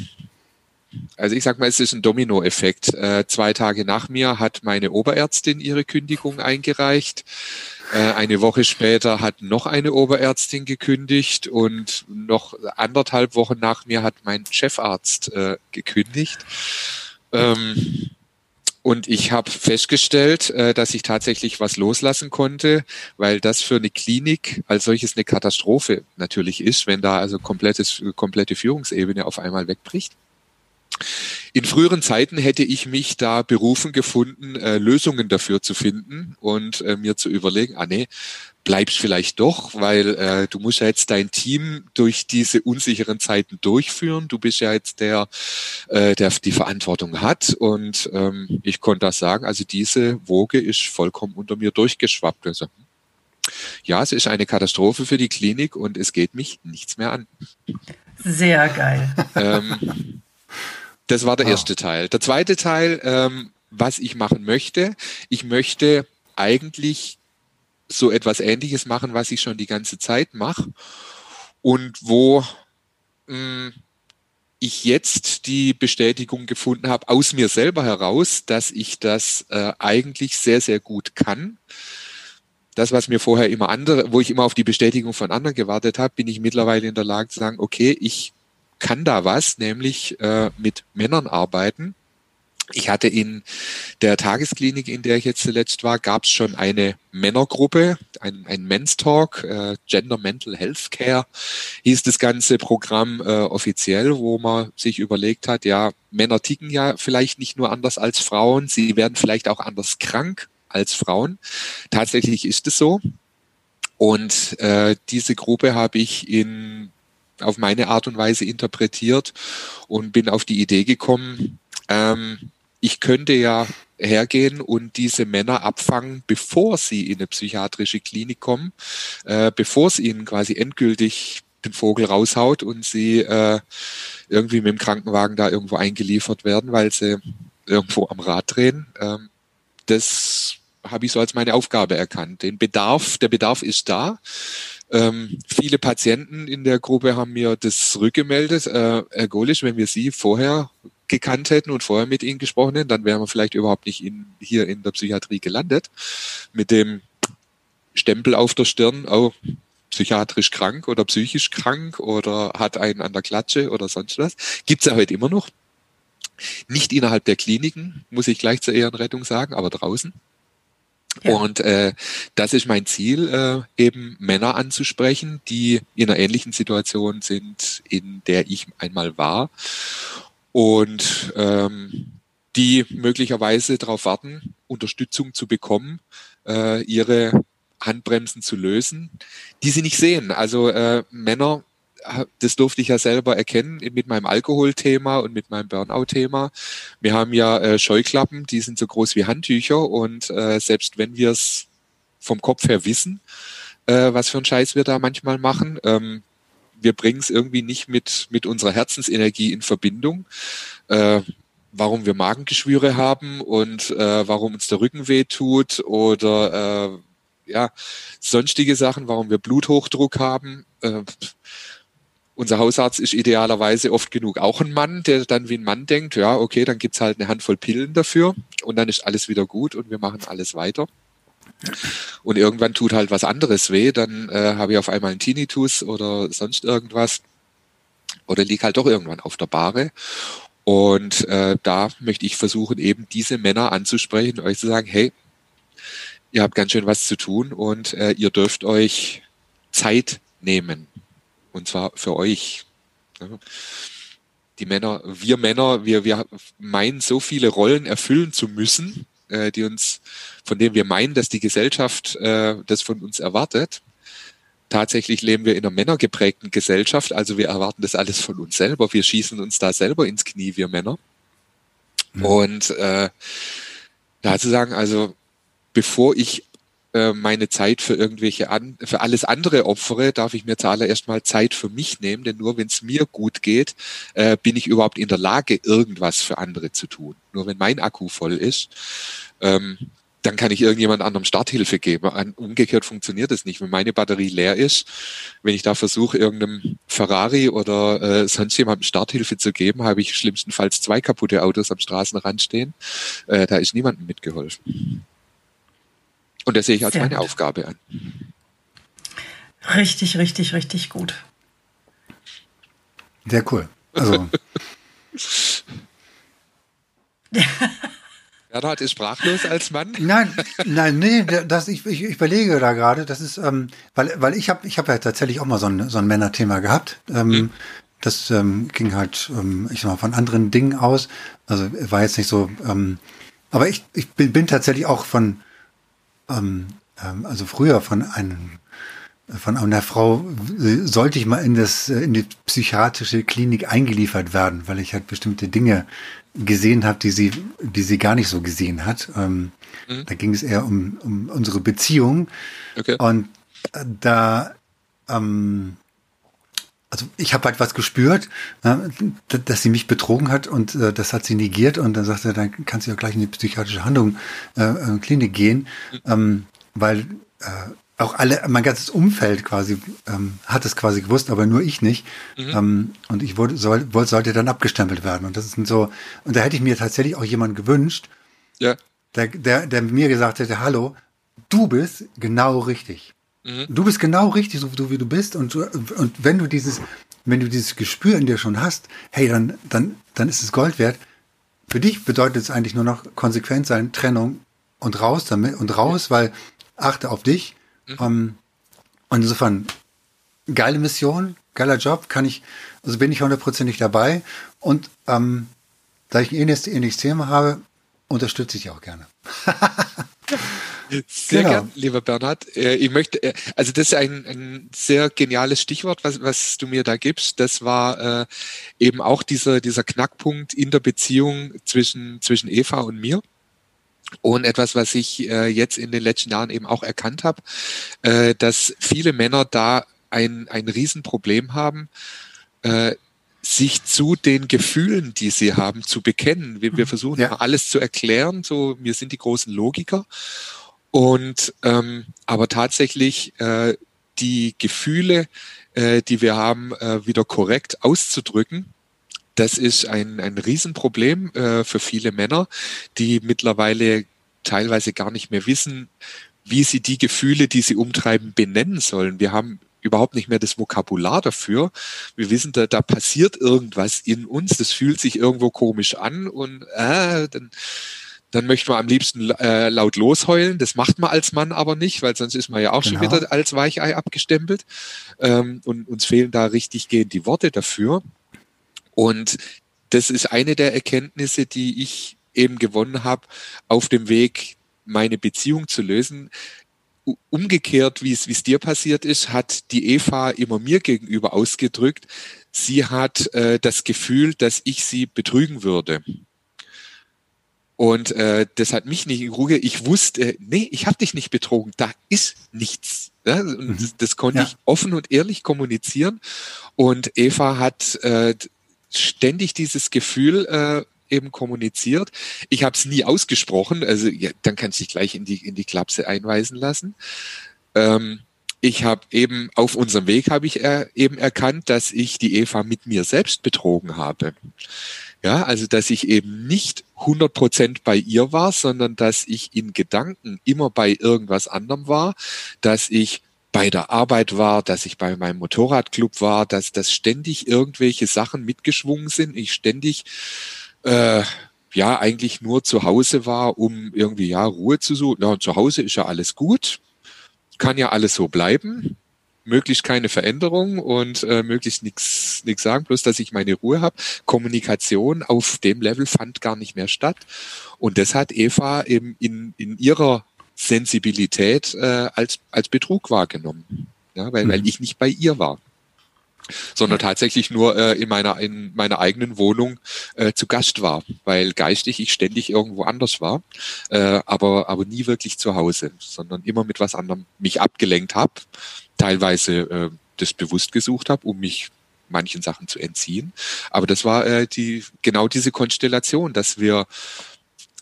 also ich sag mal, es ist ein Dominoeffekt. Äh, zwei Tage nach mir hat meine Oberärztin ihre Kündigung eingereicht. Äh, eine Woche später hat noch eine Oberärztin gekündigt und noch anderthalb Wochen nach mir hat mein Chefarzt äh, gekündigt. Ähm, und ich habe festgestellt, äh, dass ich tatsächlich was loslassen konnte, weil das für eine Klinik als solches eine Katastrophe natürlich ist, wenn da also komplettes, komplette Führungsebene auf einmal wegbricht. In früheren Zeiten hätte ich mich da berufen gefunden, äh, Lösungen dafür zu finden und äh, mir zu überlegen, ah nee, bleibst vielleicht doch, weil äh, du musst ja jetzt dein Team durch diese unsicheren Zeiten durchführen. Du bist ja jetzt der, äh, der die Verantwortung hat und ähm, ich konnte das sagen. Also diese Woge ist vollkommen unter mir durchgeschwappt. Also, ja, es ist eine Katastrophe für die Klinik und es geht mich nichts mehr an. Sehr geil. Ähm, das war der ah. erste Teil. Der zweite Teil, ähm, was ich machen möchte, ich möchte eigentlich so etwas Ähnliches machen, was ich schon die ganze Zeit mache und wo mh, mm, ich jetzt die Bestätigung gefunden habe aus mir selber heraus, dass ich das äh, eigentlich sehr, sehr gut kann. Das, was mir vorher immer andere, wo ich immer auf die Bestätigung von anderen gewartet habe, bin ich mittlerweile in der Lage zu sagen, okay, ich kann da was, nämlich äh, mit Männern arbeiten, Ich hatte in der Tagesklinik, in der ich jetzt zuletzt war, gab es schon eine Männergruppe, ein, ein Men's Talk, äh, Gender Mental Health Care hieß das ganze Programm äh, offiziell, wo man sich überlegt hat, ja, Männer ticken ja vielleicht nicht nur anders als Frauen, sie werden vielleicht auch anders krank als Frauen. Tatsächlich ist es so. Und äh, diese Gruppe habe ich in auf meine Art und Weise interpretiert und bin auf die Idee gekommen, ähm, ich könnte ja hergehen und diese Männer abfangen, bevor sie in eine psychiatrische Klinik kommen, äh, bevor es ihnen quasi endgültig den Vogel raushaut und sie äh, irgendwie mit dem Krankenwagen da irgendwo eingeliefert werden, weil sie irgendwo am Rad drehen. Ähm, das habe ich so als meine Aufgabe erkannt. Den Bedarf, der Bedarf ist da. Ähm, viele Patienten in der Gruppe haben mir das rückgemeldet. Äh, Herr Golisch, wenn wir Sie vorher gekannt hätten und vorher mit ihnen gesprochen hätten, dann wären wir vielleicht überhaupt nicht in, hier in der Psychiatrie gelandet. Mit dem Stempel auf der Stirn, oh, psychiatrisch krank oder psychisch krank oder hat einen an der Klatsche oder sonst was. Gibt's ja heute immer noch. Nicht innerhalb der Kliniken, muss ich gleich zur Ehrenrettung sagen, aber draußen. Ja. Und äh, das ist mein Ziel, äh, eben Männer anzusprechen, die in einer ähnlichen Situation sind, in der ich einmal war und ähm, die möglicherweise darauf warten, Unterstützung zu bekommen, äh, ihre Handbremsen zu lösen, die sie nicht sehen. Also äh, Männer, das durfte ich ja selber erkennen mit meinem Alkoholthema und mit meinem Burnout-Thema. Wir haben ja äh, Scheuklappen, die sind so groß wie Handtücher und äh, selbst wenn wir es vom Kopf her wissen, äh, was für einen Scheiß wir da manchmal machen, ähm, wir bringen es irgendwie nicht mit, mit unserer Herzensenergie in Verbindung. Äh, warum wir Magengeschwüre haben und äh, warum uns der Rücken weh tut oder äh, ja, sonstige Sachen, warum wir Bluthochdruck haben. Äh, unser Hausarzt ist idealerweise oft genug auch ein Mann, der dann wie ein Mann denkt, ja, okay, dann gibt's halt eine Handvoll Pillen dafür und dann ist alles wieder gut und wir machen alles weiter. Und irgendwann tut halt was anderes weh, dann äh, habe ich auf einmal einen Tinnitus oder sonst irgendwas. Oder lieg halt doch irgendwann auf der Bahre. Und äh, da möchte ich versuchen, eben diese Männer anzusprechen, euch zu sagen, hey, ihr habt ganz schön was zu tun und äh, ihr dürft euch Zeit nehmen. Und zwar für euch. Die Männer, wir Männer, wir, wir meinen so viele Rollen erfüllen zu müssen, äh, die uns, von denen wir meinen, dass die Gesellschaft äh, das von uns erwartet. Tatsächlich leben wir in einer männergeprägten Gesellschaft, also wir erwarten das alles von uns selber. Wir schießen uns da selber ins Knie, wir Männer. Mhm. Und äh, da zu sagen, also bevor ich äh, meine Zeit für irgendwelche an, für alles andere opfere, darf ich mir zuallererst mal Zeit für mich nehmen, denn nur wenn es mir gut geht, äh, bin ich überhaupt in der Lage, irgendwas für andere zu tun. Nur wenn mein Akku voll ist, ähm, dann kann ich irgendjemand anderem Starthilfe geben. Umgekehrt funktioniert das nicht. Wenn meine Batterie leer ist, wenn ich da versuche, irgendeinem Ferrari oder äh, sonst jemandem Starthilfe zu geben, habe ich schlimmstenfalls zwei kaputte Autos am Straßenrand stehen. Äh, da ist niemandem mitgeholfen. Und das sehe ich als Sehr meine gut. Aufgabe an. Richtig, richtig, richtig gut. Sehr cool. Also. Bernhard ist sprachlos als Mann. Nein, nein, nee, das, ich, ich überlege da gerade, das ist, ähm, weil, weil ich habe ich hab ja tatsächlich auch mal so ein, so ein Männerthema gehabt. Ähm, mhm. Das ähm, ging halt, ähm, ich sag mal, von anderen Dingen aus. Also war jetzt nicht so, ähm, aber ich, ich bin, bin tatsächlich auch von, ähm, ähm, also früher von einem von einer Frau sollte ich mal in das in die psychiatrische Klinik eingeliefert werden, weil ich halt bestimmte Dinge gesehen habe, die sie die sie gar nicht so gesehen hat. Ähm, mhm. Da ging es eher um, um unsere Beziehung okay. und äh, da ähm, also ich habe halt was gespürt, äh, dass sie mich betrogen hat und äh, das hat sie negiert und dann sagte er, dann kannst du ja gleich in die psychiatrische Handlung äh, äh Klinik gehen, ähm, weil äh, auch alle, mein ganzes Umfeld quasi ähm, hat es quasi gewusst, aber nur ich nicht. Mhm. Ähm, und ich wurde, soll, wollte, sollte dann abgestempelt werden. Und das ist so, und da hätte ich mir tatsächlich auch jemanden gewünscht, ja. der, der, der mir gesagt hätte, hallo, du bist genau richtig. Mhm. Du bist genau richtig, so wie du bist. Und, und wenn du dieses, wenn du dieses Gespür in dir schon hast, hey, dann, dann, dann ist es Gold wert. für dich bedeutet es eigentlich nur noch konsequent sein, Trennung und raus damit und raus, weil achte auf dich. Mhm. Ähm, und insofern geile Mission, geiler Job, kann ich, also bin ich hundertprozentig dabei. Und ähm, da ich ein ähnliches, ähnliches Thema habe, unterstütze ich auch gerne. Sehr genau. gern, lieber Bernhard. Äh, ich möchte, äh, also das ist ein, ein sehr geniales Stichwort, was, was du mir da gibst. Das war äh, eben auch dieser, dieser Knackpunkt in der Beziehung zwischen, zwischen Eva und mir. Und etwas, was ich äh, jetzt in den letzten Jahren eben auch erkannt habe, äh, dass viele Männer da ein, ein Riesenproblem haben, äh, sich zu den Gefühlen, die sie haben, zu bekennen. Wir, wir mhm. versuchen ja. alles zu erklären, so wir sind die großen Logiker. Und ähm, aber tatsächlich äh, die Gefühle, äh, die wir haben, äh, wieder korrekt auszudrücken, das ist ein, ein Riesenproblem äh, für viele Männer, die mittlerweile teilweise gar nicht mehr wissen, wie sie die Gefühle, die sie umtreiben, benennen sollen. Wir haben überhaupt nicht mehr das Vokabular dafür. Wir wissen, da, da passiert irgendwas in uns, das fühlt sich irgendwo komisch an und äh, dann, dann möchte man am liebsten äh, laut losheulen. Das macht man als Mann aber nicht, weil sonst ist man ja auch genau. schon wieder als Weichei abgestempelt. Ähm, und uns fehlen da richtig gehend die Worte dafür. Und das ist eine der Erkenntnisse, die ich eben gewonnen habe auf dem Weg, meine Beziehung zu lösen umgekehrt, wie es, wie es dir passiert ist, hat die Eva immer mir gegenüber ausgedrückt, sie hat äh, das Gefühl, dass ich sie betrügen würde. Und äh, das hat mich nicht in Ruhe. Ich wusste, nee, ich habe dich nicht betrogen. Da ist nichts. Ja? Und mhm. das, das, konnte ja. ich offen und ehrlich kommunizieren. Und Eva hat äh, ständig dieses Gefühl äh, eben kommuniziert. Ich habe es nie ausgesprochen, also ja, dann kannst du dich gleich in die, in die Klapse einweisen lassen. Ähm, ich habe eben auf unserem Weg habe ich äh, eben erkannt, dass ich die Eva mit mir selbst betrogen habe. Ja, also dass ich eben nicht 100 Prozent bei ihr war, sondern dass ich in Gedanken immer bei irgendwas anderem war, dass ich bei der Arbeit war, dass ich bei meinem Motorradclub war, dass das ständig irgendwelche Sachen mitgeschwungen sind, ich ständig äh, ja eigentlich nur zu Hause war, um irgendwie ja Ruhe zu suchen. Ja, und zu Hause ist ja alles gut, kann ja alles so bleiben, möglichst keine Veränderung und äh, möglichst nichts nichts sagen, bloß dass ich meine Ruhe habe. Kommunikation auf dem Level fand gar nicht mehr statt. Und das hat Eva eben in, in ihrer Sensibilität äh, als, als Betrug wahrgenommen. Ja, weil, mhm. weil ich nicht bei ihr war sondern tatsächlich nur äh, in meiner in meiner eigenen Wohnung äh, zu Gast war, weil geistig ich ständig irgendwo anders war, äh, aber aber nie wirklich zu Hause, sondern immer mit was anderem mich abgelenkt habe, teilweise äh, das bewusst gesucht habe, um mich manchen Sachen zu entziehen, aber das war äh, die genau diese Konstellation, dass wir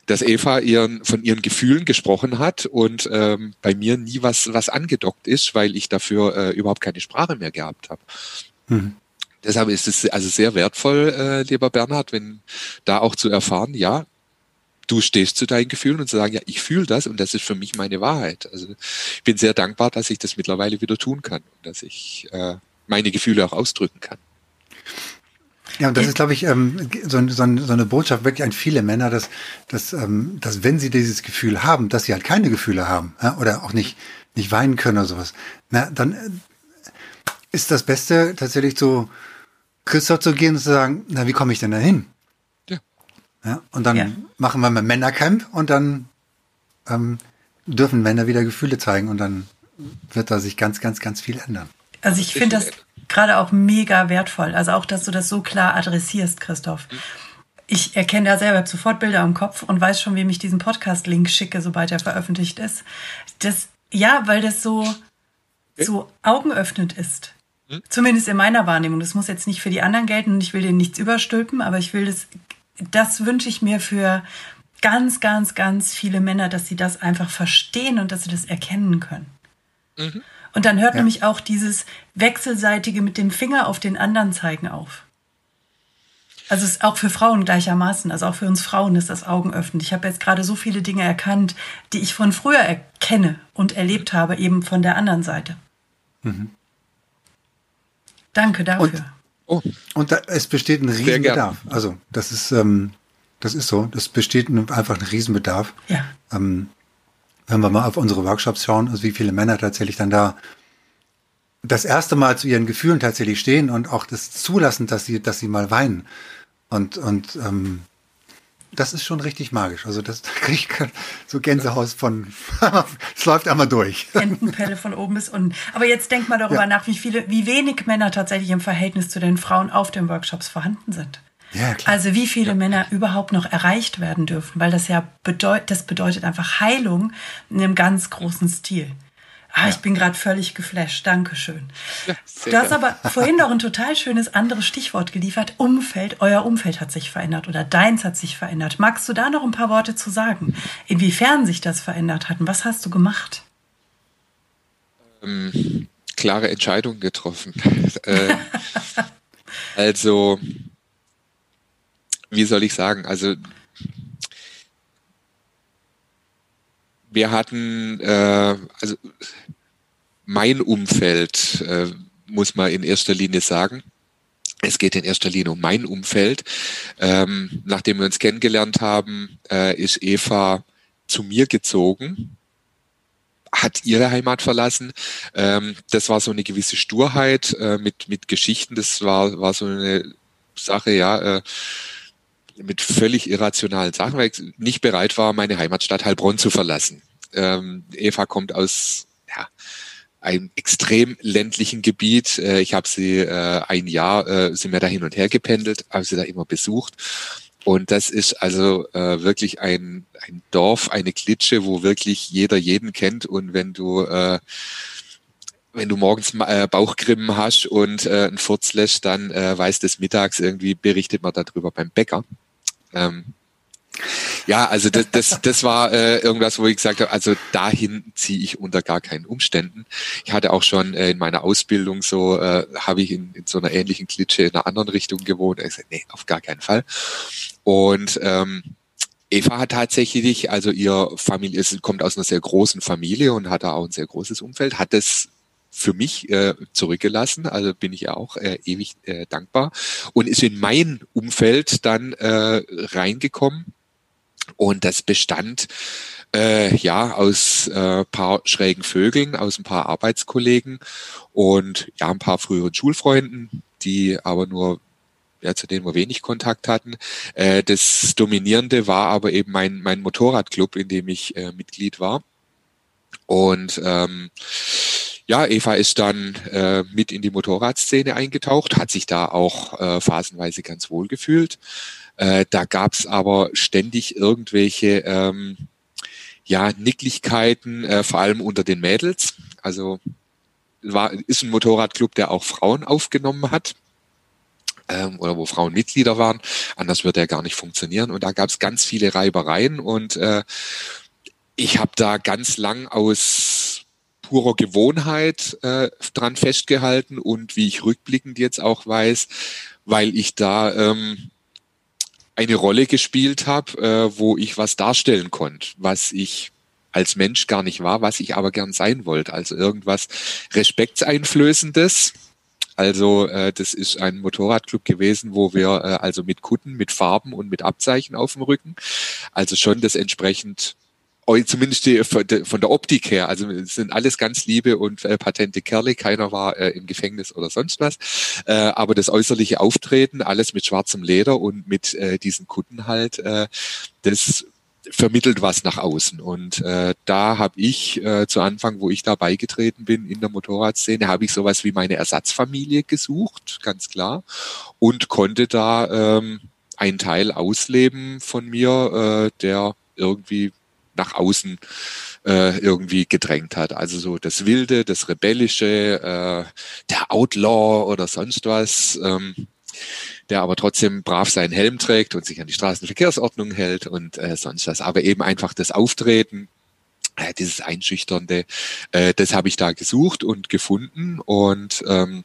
dass Eva ihren, von ihren Gefühlen gesprochen hat und ähm, bei mir nie was, was angedockt ist, weil ich dafür äh, überhaupt keine Sprache mehr gehabt habe. Mhm. Deshalb ist es also sehr wertvoll, äh, lieber Bernhard, wenn da auch zu erfahren, ja, du stehst zu deinen Gefühlen und zu sagen, ja, ich fühle das und das ist für mich meine Wahrheit. Also ich bin sehr dankbar, dass ich das mittlerweile wieder tun kann und dass ich äh, meine Gefühle auch ausdrücken kann. Ja, und das ist, glaube ich, ähm, so, so, so, eine Botschaft wirklich an viele Männer, dass, dass, ähm, dass wenn sie dieses Gefühl haben, dass sie halt keine Gefühle haben ja, oder auch nicht, nicht weinen können oder sowas, na, dann ist das Beste tatsächlich zu Christoph zu gehen und zu sagen, na, wie komme ich denn da hin? Ja. Und dann ja. machen wir mal Männercamp und dann ähm, dürfen Männer wieder Gefühle zeigen und dann wird da sich ganz, ganz, ganz viel ändern. Also ich finde das gerade auch mega wertvoll. Also auch, dass du das so klar adressierst, Christoph. Ich erkenne da selber sofort Bilder im Kopf und weiß schon, wem ich diesen Podcast-Link schicke, sobald er veröffentlicht ist. Das, ja, weil das so, so augenöffnend ist. Hm? Zumindest in meiner Wahrnehmung. Das muss jetzt nicht für die anderen gelten und ich will denen nichts überstülpen, aber ich will das, das wünsche ich mir für ganz, ganz, ganz viele Männer, dass sie das einfach verstehen und dass sie das erkennen können. Mhm. Und dann hört ja. nämlich auch dieses wechselseitige mit dem Finger auf den anderen zeigen auf. Also es ist auch für Frauen gleichermaßen, also auch für uns Frauen ist das Augen öffnen. Ich habe jetzt gerade so viele Dinge erkannt, die ich von früher erkenne und erlebt habe, eben von der anderen Seite. Mhm. Danke dafür. Und, oh. und da, es besteht ein Riesenbedarf. Also das ist, ähm, das ist so. Das besteht einfach ein Riesenbedarf. Ja. Ähm, wenn wir mal auf unsere Workshops schauen, also wie viele Männer tatsächlich dann da das erste Mal zu ihren Gefühlen tatsächlich stehen und auch das zulassen, dass sie, dass sie mal weinen. Und, und ähm, das ist schon richtig magisch. Also das da kriege ich so Gänsehaus von, es läuft einmal durch. Entenpelle von oben bis unten. Aber jetzt denk mal darüber ja. nach, wie viele, wie wenig Männer tatsächlich im Verhältnis zu den Frauen auf den Workshops vorhanden sind. Ja, klar. Also wie viele ja. Männer überhaupt noch erreicht werden dürfen, weil das ja bedeutet, das bedeutet einfach Heilung in einem ganz großen Stil. Ah, ja. ich bin gerade völlig geflasht. Dankeschön. Ja, du hast aber vorhin noch ein total schönes anderes Stichwort geliefert. Umfeld. Euer Umfeld hat sich verändert oder deins hat sich verändert. Magst du da noch ein paar Worte zu sagen? Inwiefern sich das verändert hat und was hast du gemacht? Ähm, klare Entscheidungen getroffen. äh, also, wie soll ich sagen? Also, wir hatten, äh, also mein Umfeld, äh, muss man in erster Linie sagen. Es geht in erster Linie um mein Umfeld. Ähm, nachdem wir uns kennengelernt haben, äh, ist Eva zu mir gezogen, hat ihre Heimat verlassen. Ähm, das war so eine gewisse Sturheit äh, mit, mit Geschichten. Das war, war so eine Sache, ja. Äh, mit völlig irrationalen Sachen, weil ich nicht bereit war, meine Heimatstadt Heilbronn zu verlassen. Ähm, Eva kommt aus ja, einem extrem ländlichen Gebiet. Äh, ich habe sie äh, ein Jahr, äh, sind wir da hin und her gependelt, habe sie da immer besucht. Und das ist also äh, wirklich ein, ein Dorf, eine Klitsche, wo wirklich jeder jeden kennt. Und wenn du äh, wenn du morgens äh, Bauchgrimmen hast und äh, einen Furz lässt, dann äh, weiß des mittags irgendwie berichtet man darüber beim Bäcker. Ähm, ja, also das, das, das war äh, irgendwas, wo ich gesagt habe, also dahin ziehe ich unter gar keinen Umständen. Ich hatte auch schon äh, in meiner Ausbildung so, äh, habe ich in, in so einer ähnlichen Klitsche in einer anderen Richtung gewohnt. Ich sagte, nee, auf gar keinen Fall. Und ähm, Eva hat tatsächlich, also ihr Familie, es kommt aus einer sehr großen Familie und hat da auch ein sehr großes Umfeld, hat es für mich äh, zurückgelassen, also bin ich auch äh, ewig äh, dankbar und ist in mein Umfeld dann äh, reingekommen und das bestand äh, ja aus äh, paar schrägen Vögeln, aus ein paar Arbeitskollegen und ja ein paar früheren Schulfreunden, die aber nur ja, zu denen wir wenig Kontakt hatten. Äh, das Dominierende war aber eben mein, mein Motorradclub, in dem ich äh, Mitglied war. Und ähm, ja, Eva ist dann äh, mit in die Motorradszene eingetaucht, hat sich da auch äh, phasenweise ganz wohl gefühlt. Äh, da gab's aber ständig irgendwelche ähm, ja, Nicklichkeiten, äh, vor allem unter den Mädels. Also war, ist ein Motorradclub, der auch Frauen aufgenommen hat ähm, oder wo Frauen Mitglieder waren. Anders würde er gar nicht funktionieren. Und da gab's ganz viele Reibereien und äh, ich habe da ganz lang aus purer Gewohnheit äh, dran festgehalten und wie ich rückblickend jetzt auch weiß, weil ich da ähm, eine Rolle gespielt habe, äh, wo ich was darstellen konnte, was ich als Mensch gar nicht war, was ich aber gern sein wollte. Also irgendwas Respektseinflößendes. Also äh, das ist ein Motorradclub gewesen, wo wir äh, also mit Kutten, mit Farben und mit Abzeichen auf dem Rücken, also schon das entsprechend zumindest die, von der Optik her, also es sind alles ganz liebe und äh, patente Kerle, keiner war äh, im Gefängnis oder sonst was, äh, aber das äußerliche Auftreten, alles mit schwarzem Leder und mit äh, diesen Kutten halt, äh, das vermittelt was nach außen. Und äh, da habe ich äh, zu Anfang, wo ich da beigetreten bin in der Motorradszene, habe ich sowas wie meine Ersatzfamilie gesucht, ganz klar, und konnte da ähm, einen Teil ausleben von mir, äh, der irgendwie nach außen äh, irgendwie gedrängt hat. Also so das Wilde, das Rebellische, äh, der Outlaw oder sonst was, ähm, der aber trotzdem brav seinen Helm trägt und sich an die Straßenverkehrsordnung hält und äh, sonst was. Aber eben einfach das Auftreten, äh, dieses Einschüchternde, äh, das habe ich da gesucht und gefunden und ähm,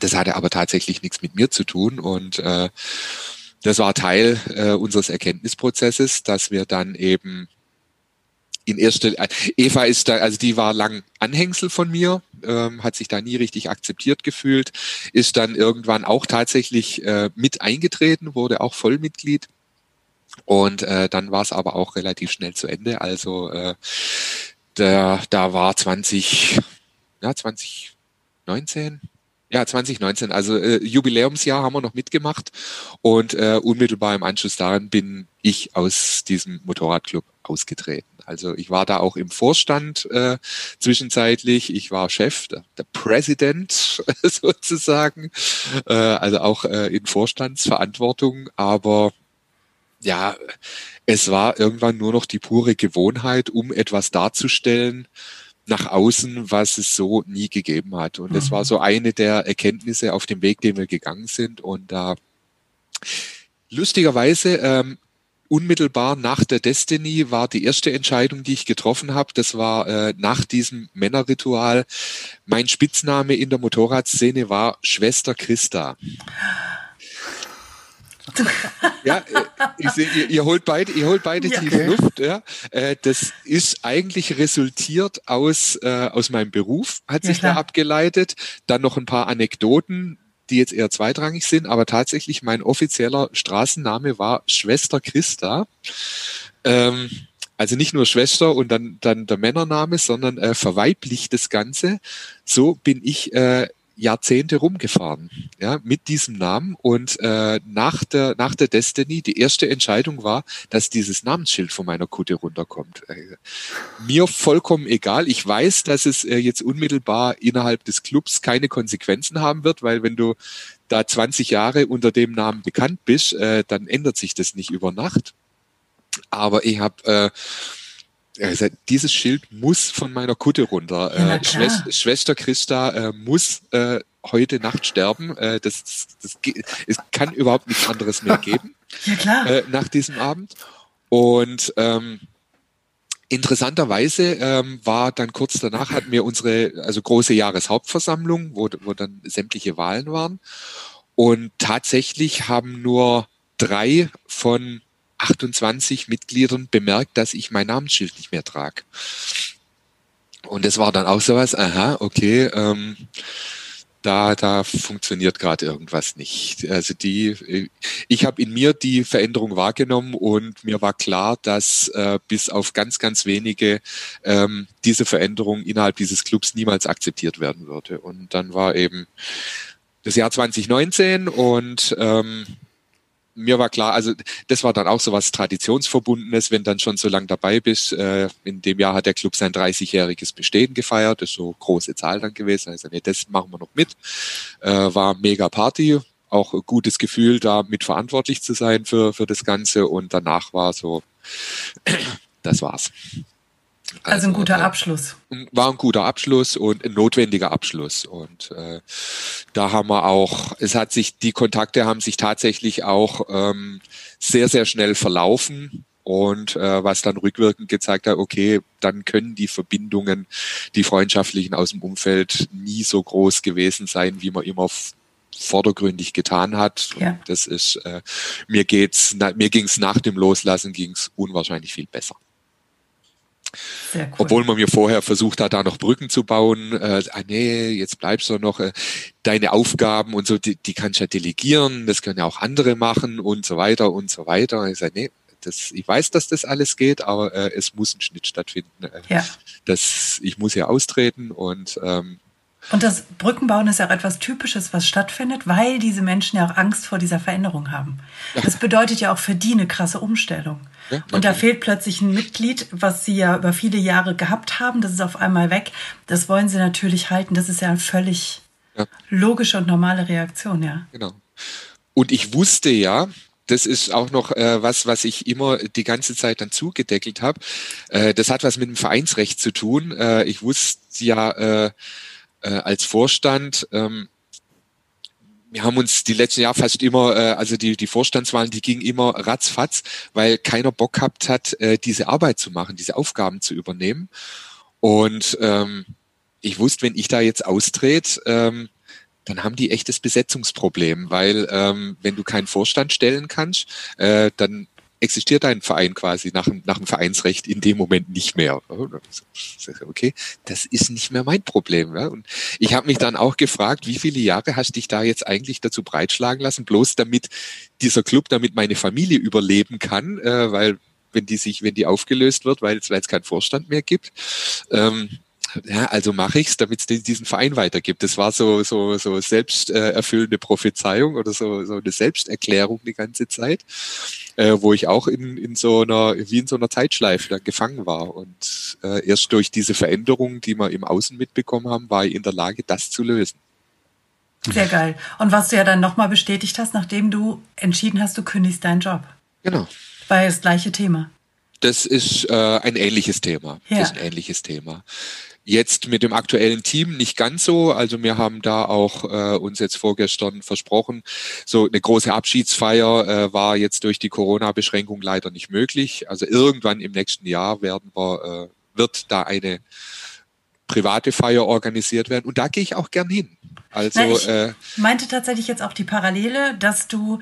das hatte aber tatsächlich nichts mit mir zu tun und äh, das war Teil äh, unseres Erkenntnisprozesses, dass wir dann eben in erster Eva ist da, also die war lang Anhängsel von mir, ähm, hat sich da nie richtig akzeptiert gefühlt, ist dann irgendwann auch tatsächlich äh, mit eingetreten, wurde auch Vollmitglied Und äh, dann war es aber auch relativ schnell zu Ende. Also äh, der, da war 20, ja, 2019, ja, 2019, also äh, Jubiläumsjahr haben wir noch mitgemacht und äh, unmittelbar im Anschluss daran bin ich aus diesem Motorradclub ausgetreten. Also ich war da auch im Vorstand äh, zwischenzeitlich, ich war Chef, der, der President sozusagen, äh, also auch äh, in Vorstandsverantwortung, aber ja, es war irgendwann nur noch die pure Gewohnheit, um etwas darzustellen, nach außen, was es so nie gegeben hat. Und das mhm. war so eine der Erkenntnisse auf dem Weg, den wir gegangen sind. Und da lustigerweise ähm, unmittelbar nach der Destiny war die erste Entscheidung, die ich getroffen habe. Das war äh, nach diesem Männerritual. Mein Spitzname in der Motorradszene war Schwester Christa. ja, äh, ich seh, ihr, ihr, holt beide, ihr holt beide ja. tief Luft. Ja. Äh, das ist eigentlich resultiert aus, äh, aus meinem Beruf, hat sich ja, da abgeleitet. Dann noch ein paar Anekdoten, die jetzt eher zweitrangig sind, aber tatsächlich mein offizieller Straßenname war Schwester Christa. Ähm, also nicht nur Schwester und dann, dann der Männername, sondern äh, verweiblicht das Ganze. So bin ich äh, Jahrzehnte rumgefahren, ja, mit diesem Namen. Und äh, nach der nach der Destiny die erste Entscheidung war, dass dieses Namensschild von meiner Kutte runterkommt. Äh, mir vollkommen egal. Ich weiß, dass es äh, jetzt unmittelbar innerhalb des Clubs keine Konsequenzen haben wird, weil wenn du da 20 Jahre unter dem Namen bekannt bist, äh, dann ändert sich das nicht über Nacht. Aber ich habe äh, also dieses Schild muss von meiner Kutte runter. Ja, äh, Schwester, Schwester Christa äh, muss äh, heute Nacht sterben. Das, das, das, es kann überhaupt nichts anderes mehr geben. ja, klar. Nach diesem Abend. Und ähm, interessanterweise ähm, war dann kurz danach hatten wir unsere also große Jahreshauptversammlung, wo, wo dann sämtliche Wahlen waren. Und tatsächlich haben nur drei von 28 Mitgliedern bemerkt, dass ich mein Namensschild nicht mehr trage. Und das war dann auch sowas, aha, okay, ähm, da, da funktioniert gerade irgendwas nicht. Also die, ich habe in mir die Veränderung wahrgenommen und mir war klar, dass äh, bis auf ganz, ganz wenige ähm, diese Veränderung innerhalb dieses Clubs niemals akzeptiert werden würde. Und dann war eben das Jahr 2019 und ähm, mir war klar, also das war dann auch so was Traditionsverbundenes, wenn dann schon so lang dabei bist. Äh, in dem Jahr hat der Club sein 30-jähriges Bestehen gefeiert, das ist so große Zahl dann gewesen. Also nee, das machen wir noch mit. Äh, war mega Party, auch ein gutes Gefühl, da mitverantwortlich zu sein für, für das Ganze. Und danach war so, das war's. Also, also ein guter äh, Abschluss. War ein guter Abschluss und ein notwendiger Abschluss. Und äh, da haben wir auch, es hat sich, die Kontakte haben sich tatsächlich auch ähm, sehr, sehr schnell verlaufen. Und äh, was dann rückwirkend gezeigt hat, okay, dann können die Verbindungen, die freundschaftlichen aus dem Umfeld nie so groß gewesen sein, wie man immer vordergründig getan hat. Ja. Das ist, äh, mir geht's, na, mir ging's nach dem Loslassen ging's unwahrscheinlich viel besser. Cool. Obwohl man mir vorher versucht hat, da noch Brücken zu bauen. Äh, ah, nee, jetzt bleibst du noch. Äh, deine Aufgaben und so, die, die kannst du ja delegieren. Das können ja auch andere machen und so weiter und so weiter. Und ich sage, nee, das, ich weiß, dass das alles geht, aber äh, es muss ein Schnitt stattfinden. Äh, ja. Das, ich muss ja austreten und ähm, und das Brückenbauen ist ja auch etwas Typisches, was stattfindet, weil diese Menschen ja auch Angst vor dieser Veränderung haben. Das bedeutet ja auch für die eine krasse Umstellung. Ja, und da fehlt plötzlich ein Mitglied, was sie ja über viele Jahre gehabt haben. Das ist auf einmal weg. Das wollen sie natürlich halten. Das ist ja eine völlig ja. logische und normale Reaktion, ja. Genau. Und ich wusste ja, das ist auch noch äh, was, was ich immer die ganze Zeit dann zugedeckelt habe. Äh, das hat was mit dem Vereinsrecht zu tun. Äh, ich wusste ja, äh, als Vorstand, ähm, wir haben uns die letzten Jahre fast immer, äh, also die, die Vorstandswahlen, die gingen immer ratzfatz, weil keiner Bock gehabt hat, äh, diese Arbeit zu machen, diese Aufgaben zu übernehmen. Und ähm, ich wusste, wenn ich da jetzt austrete, ähm, dann haben die echtes Besetzungsproblem, weil ähm, wenn du keinen Vorstand stellen kannst, äh, dann existiert dein Verein quasi nach, nach dem Vereinsrecht in dem Moment nicht mehr. Okay, das ist nicht mehr mein Problem. Ja? Und ich habe mich dann auch gefragt, wie viele Jahre hast dich da jetzt eigentlich dazu breitschlagen lassen, bloß damit dieser Club, damit meine Familie überleben kann, äh, weil wenn die sich, wenn die aufgelöst wird, weil es, weil es keinen Vorstand mehr gibt. Ähm, ja, also mache ich's, damit es diesen Verein weitergibt. Das war so so so selbsterfüllende äh, Prophezeiung oder so so eine Selbsterklärung die ganze Zeit, äh, wo ich auch in in so einer wie in so einer Zeitschleife dann gefangen war und äh, erst durch diese Veränderungen, die wir im Außen mitbekommen haben, war ich in der Lage, das zu lösen. Sehr geil. Und was du ja dann nochmal bestätigt hast, nachdem du entschieden hast, du kündigst deinen Job. Genau. War das gleiche Thema. Das ist äh, ein ähnliches Thema. Ja. Das ist ein ähnliches Thema. Jetzt mit dem aktuellen Team nicht ganz so. Also wir haben da auch äh, uns jetzt vorgestern versprochen, so eine große Abschiedsfeier äh, war jetzt durch die Corona-Beschränkung leider nicht möglich. Also irgendwann im nächsten Jahr werden wir, äh, wird da eine private Feier organisiert werden. Und da gehe ich auch gern hin. Also Na, ich äh, meinte tatsächlich jetzt auch die Parallele, dass du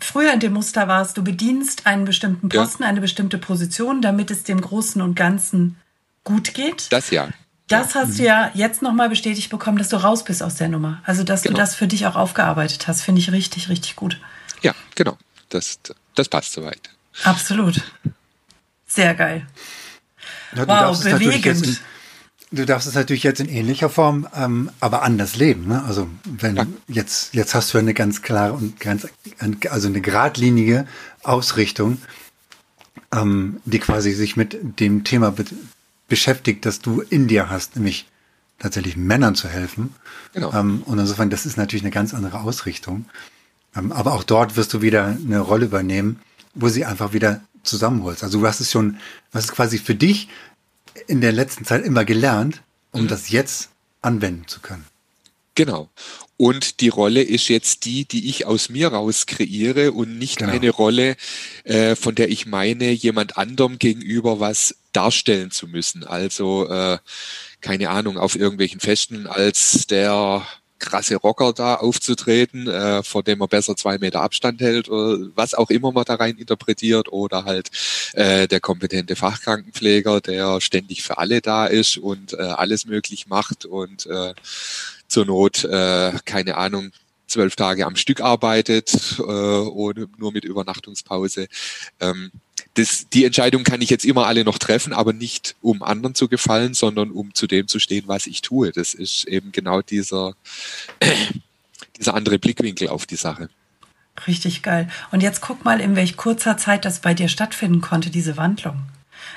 früher in dem Muster warst, du bedienst einen bestimmten Posten, ja. eine bestimmte Position, damit es dem Großen und Ganzen gut geht. Das ja. Das ja. hast mhm. du ja jetzt nochmal bestätigt bekommen, dass du raus bist aus der Nummer. Also, dass genau. du das für dich auch aufgearbeitet hast, finde ich richtig, richtig gut. Ja, genau. Das, das passt soweit. Absolut. Sehr geil. Ja, wow, bewegend Du darfst es natürlich jetzt in ähnlicher Form, ähm, aber anders leben. Ne? Also wenn ja. jetzt jetzt hast du eine ganz klare und ganz also eine geradlinige Ausrichtung, ähm, die quasi sich mit dem Thema be beschäftigt, das du in dir hast, nämlich tatsächlich Männern zu helfen. Genau. Ähm, und insofern, das ist natürlich eine ganz andere Ausrichtung. Ähm, aber auch dort wirst du wieder eine Rolle übernehmen, wo sie einfach wieder zusammenholst. Also du hast es schon, was ist quasi für dich in der letzten Zeit immer gelernt, um mhm. das jetzt anwenden zu können. Genau. Und die Rolle ist jetzt die, die ich aus mir raus kreiere und nicht genau. eine Rolle, äh, von der ich meine, jemand anderem gegenüber was darstellen zu müssen. Also äh, keine Ahnung, auf irgendwelchen Festen als der krasse Rocker da aufzutreten, äh, vor dem man besser zwei Meter Abstand hält oder was auch immer man da rein interpretiert oder halt äh, der kompetente Fachkrankenpfleger, der ständig für alle da ist und äh, alles möglich macht und äh, zur Not, äh, keine Ahnung, zwölf Tage am Stück arbeitet, äh, ohne, nur mit Übernachtungspause. Ähm, das, die Entscheidung kann ich jetzt immer alle noch treffen, aber nicht um anderen zu gefallen, sondern um zu dem zu stehen, was ich tue. Das ist eben genau dieser, dieser andere Blickwinkel auf die Sache. Richtig geil. Und jetzt guck mal, in welch kurzer Zeit das bei dir stattfinden konnte, diese Wandlung.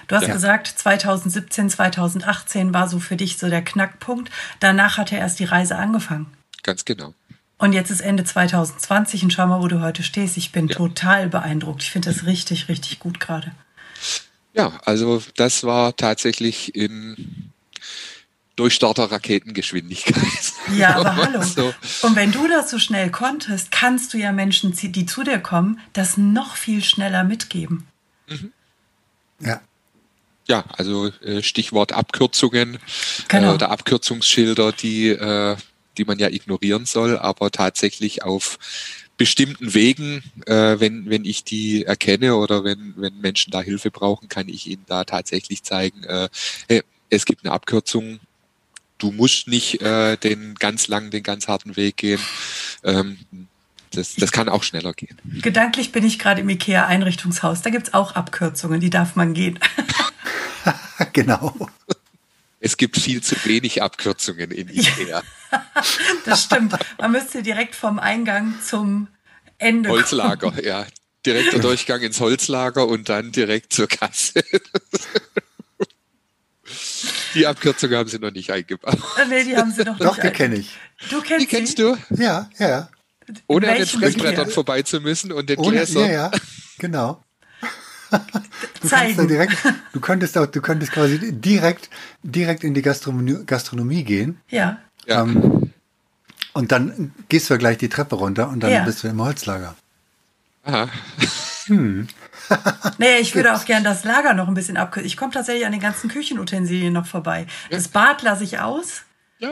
Du hast ja. gesagt, 2017, 2018 war so für dich so der Knackpunkt. Danach hat er erst die Reise angefangen. Ganz genau. Und jetzt ist Ende 2020 und schau mal, wo du heute stehst. Ich bin ja. total beeindruckt. Ich finde das richtig, richtig gut gerade. Ja, also das war tatsächlich in Durchstarter-Raketengeschwindigkeit. Ja, aber hallo. So. Und wenn du das so schnell konntest, kannst du ja Menschen, die zu dir kommen, das noch viel schneller mitgeben. Mhm. Ja. Ja, also äh, Stichwort Abkürzungen genau. äh, oder Abkürzungsschilder, die äh, die man ja ignorieren soll, aber tatsächlich auf bestimmten Wegen, äh, wenn, wenn ich die erkenne oder wenn, wenn Menschen da Hilfe brauchen, kann ich ihnen da tatsächlich zeigen, äh, hey, es gibt eine Abkürzung, du musst nicht äh, den ganz langen, den ganz harten Weg gehen. Ähm, das, das kann auch schneller gehen. Gedanklich bin ich gerade im IKEA-Einrichtungshaus. Da gibt es auch Abkürzungen, die darf man gehen. genau. Es gibt viel zu wenig Abkürzungen in IKEA. das stimmt. Man müsste direkt vom Eingang zum Ende. Holzlager, kommen. ja. Direkter Durchgang ins Holzlager und dann direkt zur Kasse. Die Abkürzung haben sie noch nicht eingebaut. Äh, nee, die haben sie noch Doch, nicht. Doch, die kenne ich. Du kennst die kennst sie? du? Ja, ja. Ohne an den Fressbrettern vorbei zu müssen und den Ohne, Gläsern. Ja, ja, genau. Du, Zeigen. direkt, du könntest auch, du könntest quasi direkt, direkt in die Gastronomie, Gastronomie gehen. Ja. ja. Ähm, und dann gehst du gleich die Treppe runter und dann ja. bist du im Holzlager. Aha. Hm. naja, ich würde auch gern das Lager noch ein bisschen abkürzen. Ich komme tatsächlich an den ganzen Küchenutensilien noch vorbei. Ja. Das Bad lasse ich aus. Ja.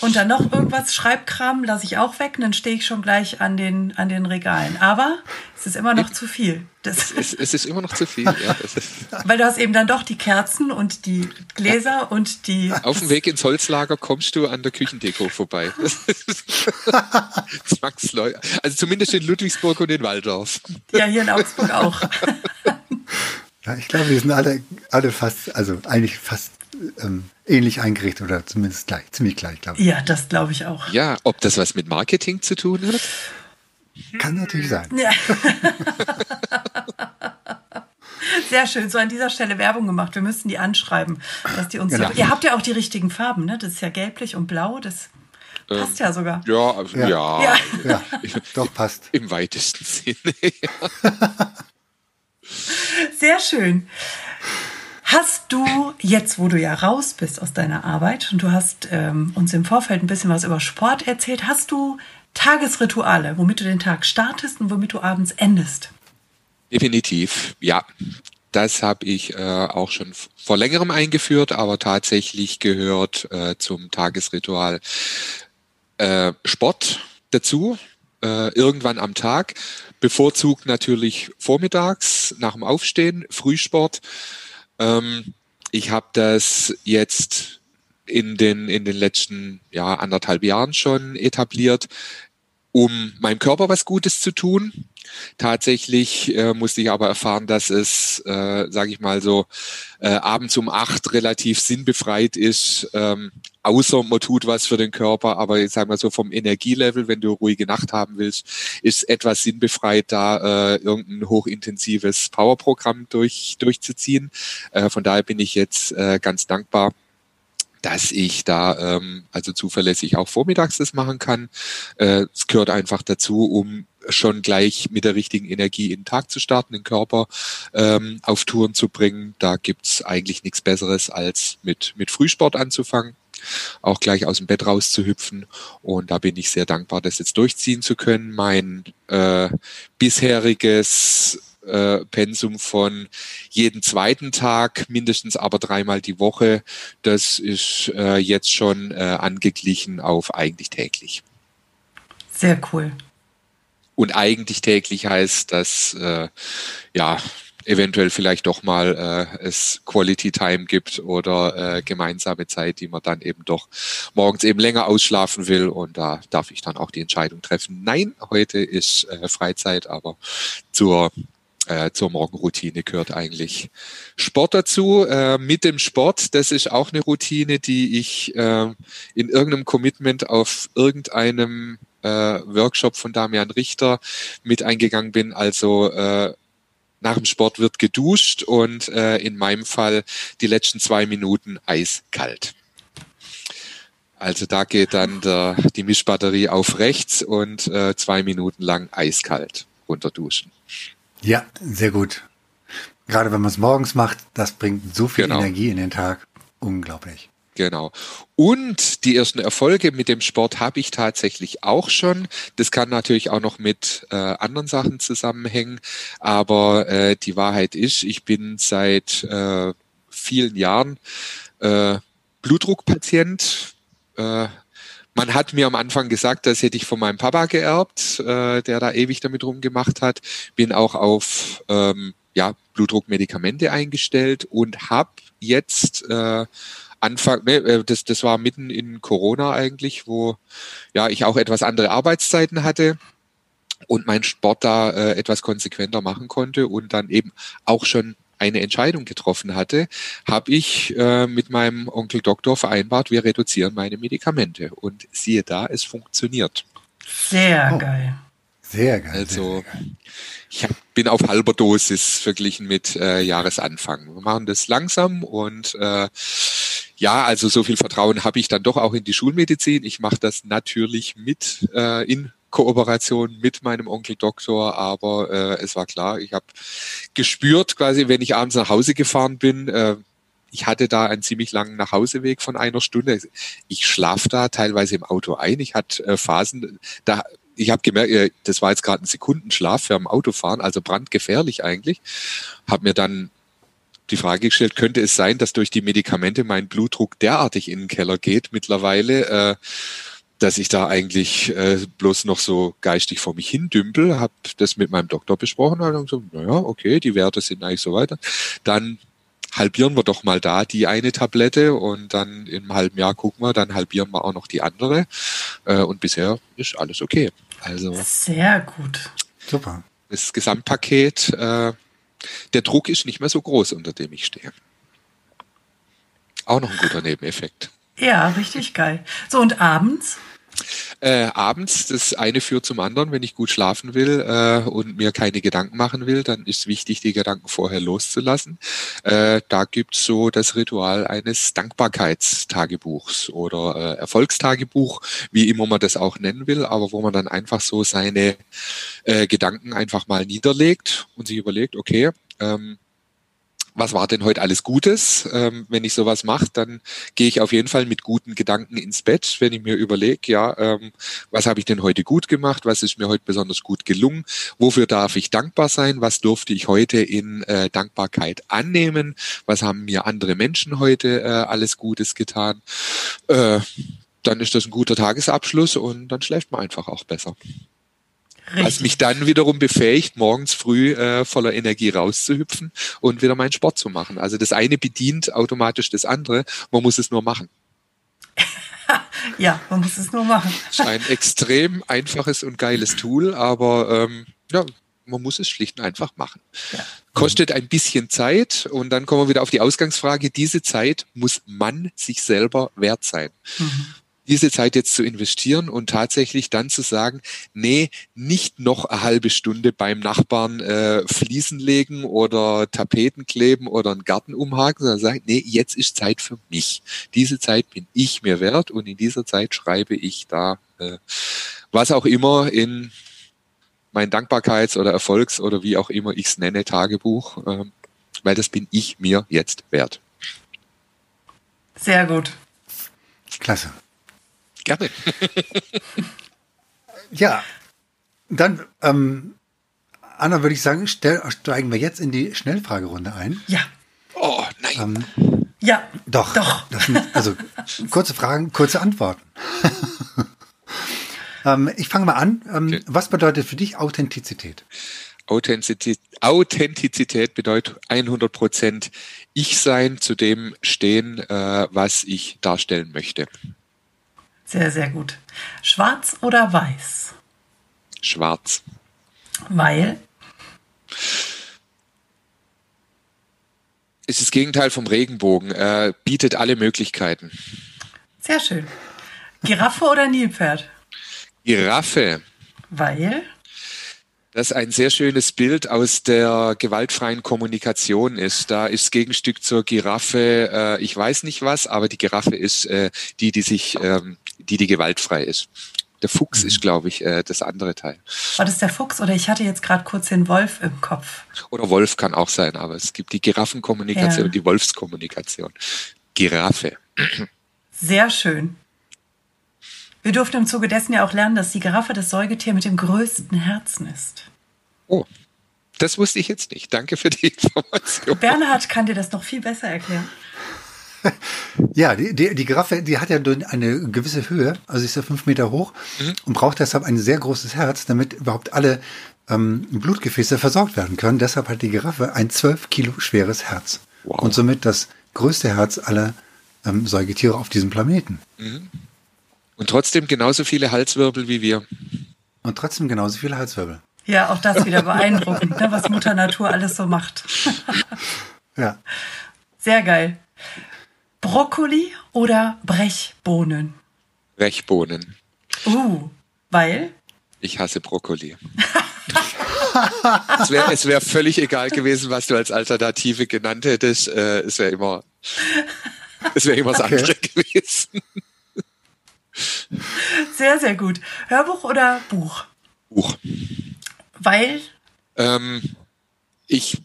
Und dann noch irgendwas Schreibkram lasse ich auch weg, dann stehe ich schon gleich an den, an den Regalen. Aber es ist immer noch zu viel. Das es, es ist immer noch zu viel, ja. Weil du hast eben dann doch die Kerzen und die Gläser und die. Auf dem Weg ins Holzlager kommst du an der Küchendeko vorbei. Zwangsläufig. Also zumindest in Ludwigsburg und in Waldorf. Ja, hier in Augsburg auch. Ja, ich glaube, wir sind alle, alle fast, also eigentlich fast ähm, ähnlich eingerichtet oder zumindest gleich, ziemlich gleich, glaube ich. Ja, das glaube ich auch. Ja, ob das was mit Marketing zu tun hat? Kann natürlich sein. Ja. Sehr schön, so an dieser Stelle Werbung gemacht. Wir müssten die anschreiben, dass die uns. Genau. Ihr habt ja auch die richtigen Farben, ne? Das ist ja gelblich und blau. Das ähm, passt ja sogar. Ja, also, ja. Ja. ja. ja. doch passt. Im weitesten Sinne. Sehr schön. Hast du jetzt, wo du ja raus bist aus deiner Arbeit und du hast ähm, uns im Vorfeld ein bisschen was über Sport erzählt, hast du Tagesrituale, womit du den Tag startest und womit du abends endest? Definitiv, ja. Das habe ich äh, auch schon vor längerem eingeführt, aber tatsächlich gehört äh, zum Tagesritual äh, Sport dazu, äh, irgendwann am Tag, bevorzugt natürlich vormittags nach dem Aufstehen, Frühsport ähm, ich habe das jetzt in den, in den letzten ja, anderthalb Jahren schon etabliert, um meinem Körper was Gutes zu tun. Tatsächlich äh, musste ich aber erfahren, dass es, äh, sage ich mal so, äh, abends um acht relativ sinnbefreit ist, ähm, außer man tut was für den Körper, aber ich sage mal so vom Energielevel, wenn du ruhige Nacht haben willst, ist etwas sinnbefreit, da äh, irgendein hochintensives Powerprogramm durch, durchzuziehen. Äh, von daher bin ich jetzt äh, ganz dankbar dass ich da ähm, also zuverlässig auch vormittags das machen kann. Äh, es gehört einfach dazu, um schon gleich mit der richtigen Energie in den Tag zu starten, den Körper ähm, auf Touren zu bringen. Da gibt's eigentlich nichts Besseres, als mit, mit Frühsport anzufangen auch gleich aus dem Bett rauszuhüpfen. Und da bin ich sehr dankbar, das jetzt durchziehen zu können. Mein äh, bisheriges äh, Pensum von jeden zweiten Tag, mindestens aber dreimal die Woche. Das ist äh, jetzt schon äh, angeglichen auf eigentlich täglich. Sehr cool. Und eigentlich täglich heißt, dass äh, ja eventuell vielleicht doch mal äh, es Quality Time gibt oder äh, gemeinsame Zeit, die man dann eben doch morgens eben länger ausschlafen will. Und da darf ich dann auch die Entscheidung treffen. Nein, heute ist äh, Freizeit, aber zur äh, zur Morgenroutine gehört eigentlich Sport dazu. Äh, mit dem Sport, das ist auch eine Routine, die ich äh, in irgendeinem Commitment auf irgendeinem äh, Workshop von Damian Richter mit eingegangen bin. Also äh, nach dem Sport wird geduscht und äh, in meinem Fall die letzten zwei Minuten eiskalt. Also da geht dann der, die Mischbatterie auf rechts und äh, zwei Minuten lang eiskalt runterduschen. Ja, sehr gut. Gerade wenn man es morgens macht, das bringt so viel genau. Energie in den Tag. Unglaublich. Genau. Und die ersten Erfolge mit dem Sport habe ich tatsächlich auch schon. Das kann natürlich auch noch mit äh, anderen Sachen zusammenhängen. Aber äh, die Wahrheit ist, ich bin seit äh, vielen Jahren äh, Blutdruckpatient. Äh, man hat mir am Anfang gesagt, das hätte ich von meinem Papa geerbt, äh, der da ewig damit rumgemacht hat. Bin auch auf ähm, ja, Blutdruckmedikamente eingestellt und habe jetzt äh, Anfang, ne, äh, das, das war mitten in Corona eigentlich, wo ja ich auch etwas andere Arbeitszeiten hatte und meinen Sport da äh, etwas konsequenter machen konnte und dann eben auch schon eine Entscheidung getroffen hatte, habe ich äh, mit meinem Onkel Doktor vereinbart, wir reduzieren meine Medikamente. Und siehe da, es funktioniert. Sehr oh. geil. Sehr geil. Also sehr geil. ich hab, bin auf halber Dosis verglichen mit äh, Jahresanfang. Wir machen das langsam und äh, ja, also so viel Vertrauen habe ich dann doch auch in die Schulmedizin. Ich mache das natürlich mit äh, in Kooperation mit meinem Onkel Doktor, aber äh, es war klar, ich habe gespürt, quasi, wenn ich abends nach Hause gefahren bin, äh, ich hatte da einen ziemlich langen Nachhauseweg von einer Stunde. Ich schlaf da teilweise im Auto ein. Ich hatte äh, Phasen, da ich habe gemerkt, äh, das war jetzt gerade ein Sekundenschlaf für am Autofahren, also brandgefährlich eigentlich. Habe mir dann die Frage gestellt, könnte es sein, dass durch die Medikamente mein Blutdruck derartig in den Keller geht mittlerweile, äh, dass ich da eigentlich äh, bloß noch so geistig vor mich hin dümpel, habe das mit meinem Doktor besprochen und so, naja, okay, die Werte sind eigentlich so weiter. Dann halbieren wir doch mal da die eine Tablette und dann im halben Jahr gucken wir, dann halbieren wir auch noch die andere. Äh, und bisher ist alles okay. Also sehr gut. Super. Das Gesamtpaket, äh, der Druck ist nicht mehr so groß, unter dem ich stehe. Auch noch ein guter Nebeneffekt. Ja, richtig geil. So, und abends? Äh, abends, das eine führt zum anderen. Wenn ich gut schlafen will äh, und mir keine Gedanken machen will, dann ist wichtig, die Gedanken vorher loszulassen. Äh, da gibt's so das Ritual eines Dankbarkeitstagebuchs oder äh, Erfolgstagebuch, wie immer man das auch nennen will, aber wo man dann einfach so seine äh, Gedanken einfach mal niederlegt und sich überlegt, okay, ähm, was war denn heute alles Gutes? Ähm, wenn ich sowas mache, dann gehe ich auf jeden Fall mit guten Gedanken ins Bett, wenn ich mir überlege, ja, ähm, was habe ich denn heute gut gemacht? Was ist mir heute besonders gut gelungen? Wofür darf ich dankbar sein? Was durfte ich heute in äh, Dankbarkeit annehmen? Was haben mir andere Menschen heute äh, alles Gutes getan? Äh, dann ist das ein guter Tagesabschluss und dann schläft man einfach auch besser. Richtig. Was mich dann wiederum befähigt, morgens früh äh, voller Energie rauszuhüpfen und wieder meinen Sport zu machen. Also das eine bedient automatisch das andere. Man muss es nur machen. ja, man muss es nur machen. ein extrem einfaches und geiles Tool, aber ähm, ja, man muss es schlicht und einfach machen. Ja. Kostet ein bisschen Zeit und dann kommen wir wieder auf die Ausgangsfrage. Diese Zeit muss man sich selber wert sein. Mhm diese Zeit jetzt zu investieren und tatsächlich dann zu sagen, nee, nicht noch eine halbe Stunde beim Nachbarn äh, Fliesen legen oder Tapeten kleben oder einen Garten umhaken, sondern sagen, nee, jetzt ist Zeit für mich. Diese Zeit bin ich mir wert und in dieser Zeit schreibe ich da äh, was auch immer in mein Dankbarkeits- oder Erfolgs- oder wie auch immer ich es nenne, Tagebuch, äh, weil das bin ich mir jetzt wert. Sehr gut. Klasse. Gerne. ja, dann, ähm, Anna, würde ich sagen, stell, steigen wir jetzt in die Schnellfragerunde ein. Ja. Oh, nein. Ähm, ja. Doch. Doch. Sind, also kurze Fragen, kurze Antworten. ähm, ich fange mal an. Ähm, okay. Was bedeutet für dich Authentizität? Authentizität, Authentizität bedeutet 100 Prozent ich sein, zu dem stehen, äh, was ich darstellen möchte. Sehr, sehr gut. Schwarz oder weiß? Schwarz. Weil? Ist das Gegenteil vom Regenbogen. Er bietet alle Möglichkeiten. Sehr schön. Giraffe oder Nilpferd? Giraffe. Weil? das ein sehr schönes Bild aus der gewaltfreien Kommunikation ist. Da ist Gegenstück zur Giraffe, äh, ich weiß nicht was, aber die Giraffe ist äh, die, die sich, ähm, die, die gewaltfrei ist. Der Fuchs mhm. ist, glaube ich, äh, das andere Teil. War das der Fuchs oder ich hatte jetzt gerade kurz den Wolf im Kopf? Oder Wolf kann auch sein, aber es gibt die Giraffenkommunikation ja. und die Wolfskommunikation. Giraffe. Sehr schön. Wir durften im Zuge dessen ja auch lernen, dass die Giraffe das Säugetier mit dem größten Herzen ist. Oh, das wusste ich jetzt nicht. Danke für die Information. Bernhard kann dir das noch viel besser erklären. Ja, die, die, die Giraffe, die hat ja eine gewisse Höhe, also ist ja fünf Meter hoch mhm. und braucht deshalb ein sehr großes Herz, damit überhaupt alle ähm, Blutgefäße versorgt werden können. Deshalb hat die Giraffe ein zwölf Kilo schweres Herz wow. und somit das größte Herz aller ähm, Säugetiere auf diesem Planeten. Mhm. Und trotzdem genauso viele Halswirbel wie wir. Und trotzdem genauso viele Halswirbel. Ja, auch das wieder beeindruckend, ne, was Mutter Natur alles so macht. ja. Sehr geil. Brokkoli oder Brechbohnen? Brechbohnen. Uh, weil? Ich hasse Brokkoli. es wäre es wär völlig egal gewesen, was du als Alternative genannt hättest. Äh, es wäre immer, es wäre immer das okay. andere gewesen. Sehr, sehr gut. Hörbuch oder Buch? Buch. Weil? Ähm, ich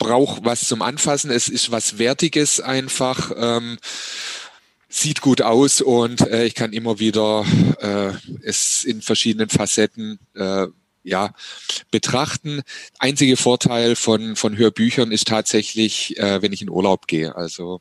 brauche was zum Anfassen. Es ist was Wertiges einfach. Ähm, sieht gut aus und äh, ich kann immer wieder äh, es in verschiedenen Facetten äh, ja, betrachten. Einziger Vorteil von, von Hörbüchern ist tatsächlich, äh, wenn ich in Urlaub gehe. Also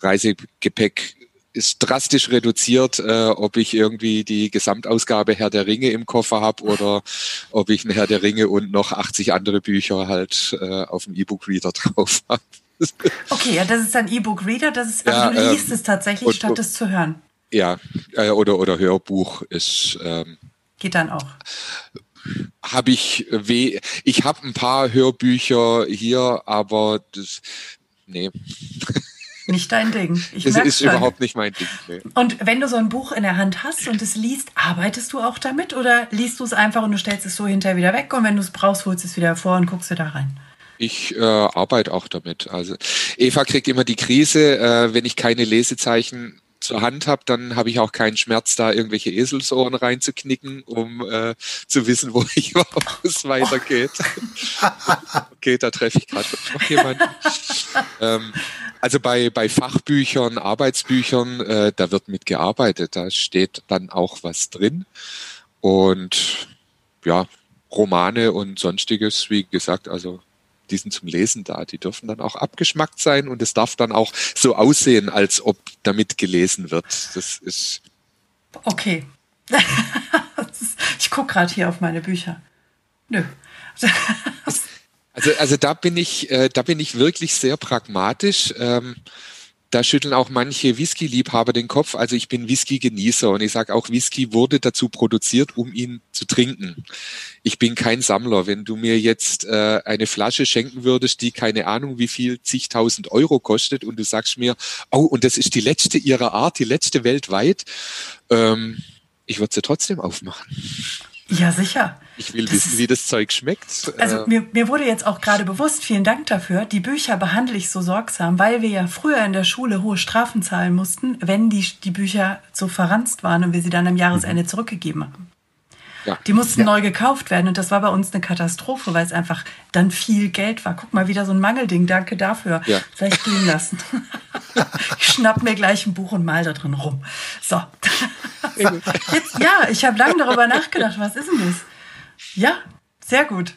Reisegepäck ist drastisch reduziert, äh, ob ich irgendwie die Gesamtausgabe Herr der Ringe im Koffer habe oder ob ich ein Herr der Ringe und noch 80 andere Bücher halt äh, auf dem E-Book-Reader drauf habe. Okay, ja, das ist ein E-Book-Reader, das ist, also ja, du liest ähm, es tatsächlich, und, statt es zu hören. Ja, äh, oder, oder Hörbuch ist. Ähm, Geht dann auch. Habe ich weh. Ich habe ein paar Hörbücher hier, aber das. Nee. Nicht dein Ding. Ich das ist schon. überhaupt nicht mein Ding. Nee. Und wenn du so ein Buch in der Hand hast und es liest, arbeitest du auch damit oder liest du es einfach und du stellst es so hinterher wieder weg und wenn du es brauchst, holst du es wieder hervor und guckst du da rein? Ich äh, arbeite auch damit. Also Eva kriegt immer die Krise, äh, wenn ich keine Lesezeichen zur Hand habe, dann habe ich auch keinen Schmerz, da irgendwelche Eselsohren reinzuknicken, um äh, zu wissen, wo ich wo es weitergeht. okay, da treffe ich gerade noch jemanden. ähm, also bei, bei Fachbüchern, Arbeitsbüchern, äh, da wird mitgearbeitet. Da steht dann auch was drin. Und ja, Romane und sonstiges, wie gesagt, also die sind zum Lesen da. Die dürfen dann auch abgeschmackt sein und es darf dann auch so aussehen, als ob damit gelesen wird. Das ist. Okay. ich gucke gerade hier auf meine Bücher. Nö. also, also da bin ich, äh, da bin ich wirklich sehr pragmatisch. Ähm, da schütteln auch manche Whisky-Liebhaber den Kopf. Also ich bin Whisky-Genießer und ich sage auch, Whisky wurde dazu produziert, um ihn zu trinken. Ich bin kein Sammler. Wenn du mir jetzt äh, eine Flasche schenken würdest, die keine Ahnung wie viel zigtausend Euro kostet und du sagst mir, oh, und das ist die letzte ihrer Art, die letzte weltweit, ähm, ich würde sie trotzdem aufmachen. Ja, sicher. Ich will das wissen, wie das Zeug schmeckt. Also äh, mir, mir wurde jetzt auch gerade bewusst, vielen Dank dafür, die Bücher behandle ich so sorgsam, weil wir ja früher in der Schule hohe Strafen zahlen mussten, wenn die, die Bücher so verranzt waren und wir sie dann am Jahresende mhm. zurückgegeben haben. Ja. Die mussten ja. neu gekauft werden und das war bei uns eine Katastrophe, weil es einfach dann viel Geld war. Guck mal, wieder so ein Mangelding. Danke dafür. Ja. Vielleicht gehen lassen. ich schnapp mir gleich ein Buch und mal da drin rum. So. Jetzt, ja, ich habe lange darüber nachgedacht. Was ist denn das? Ja, sehr gut.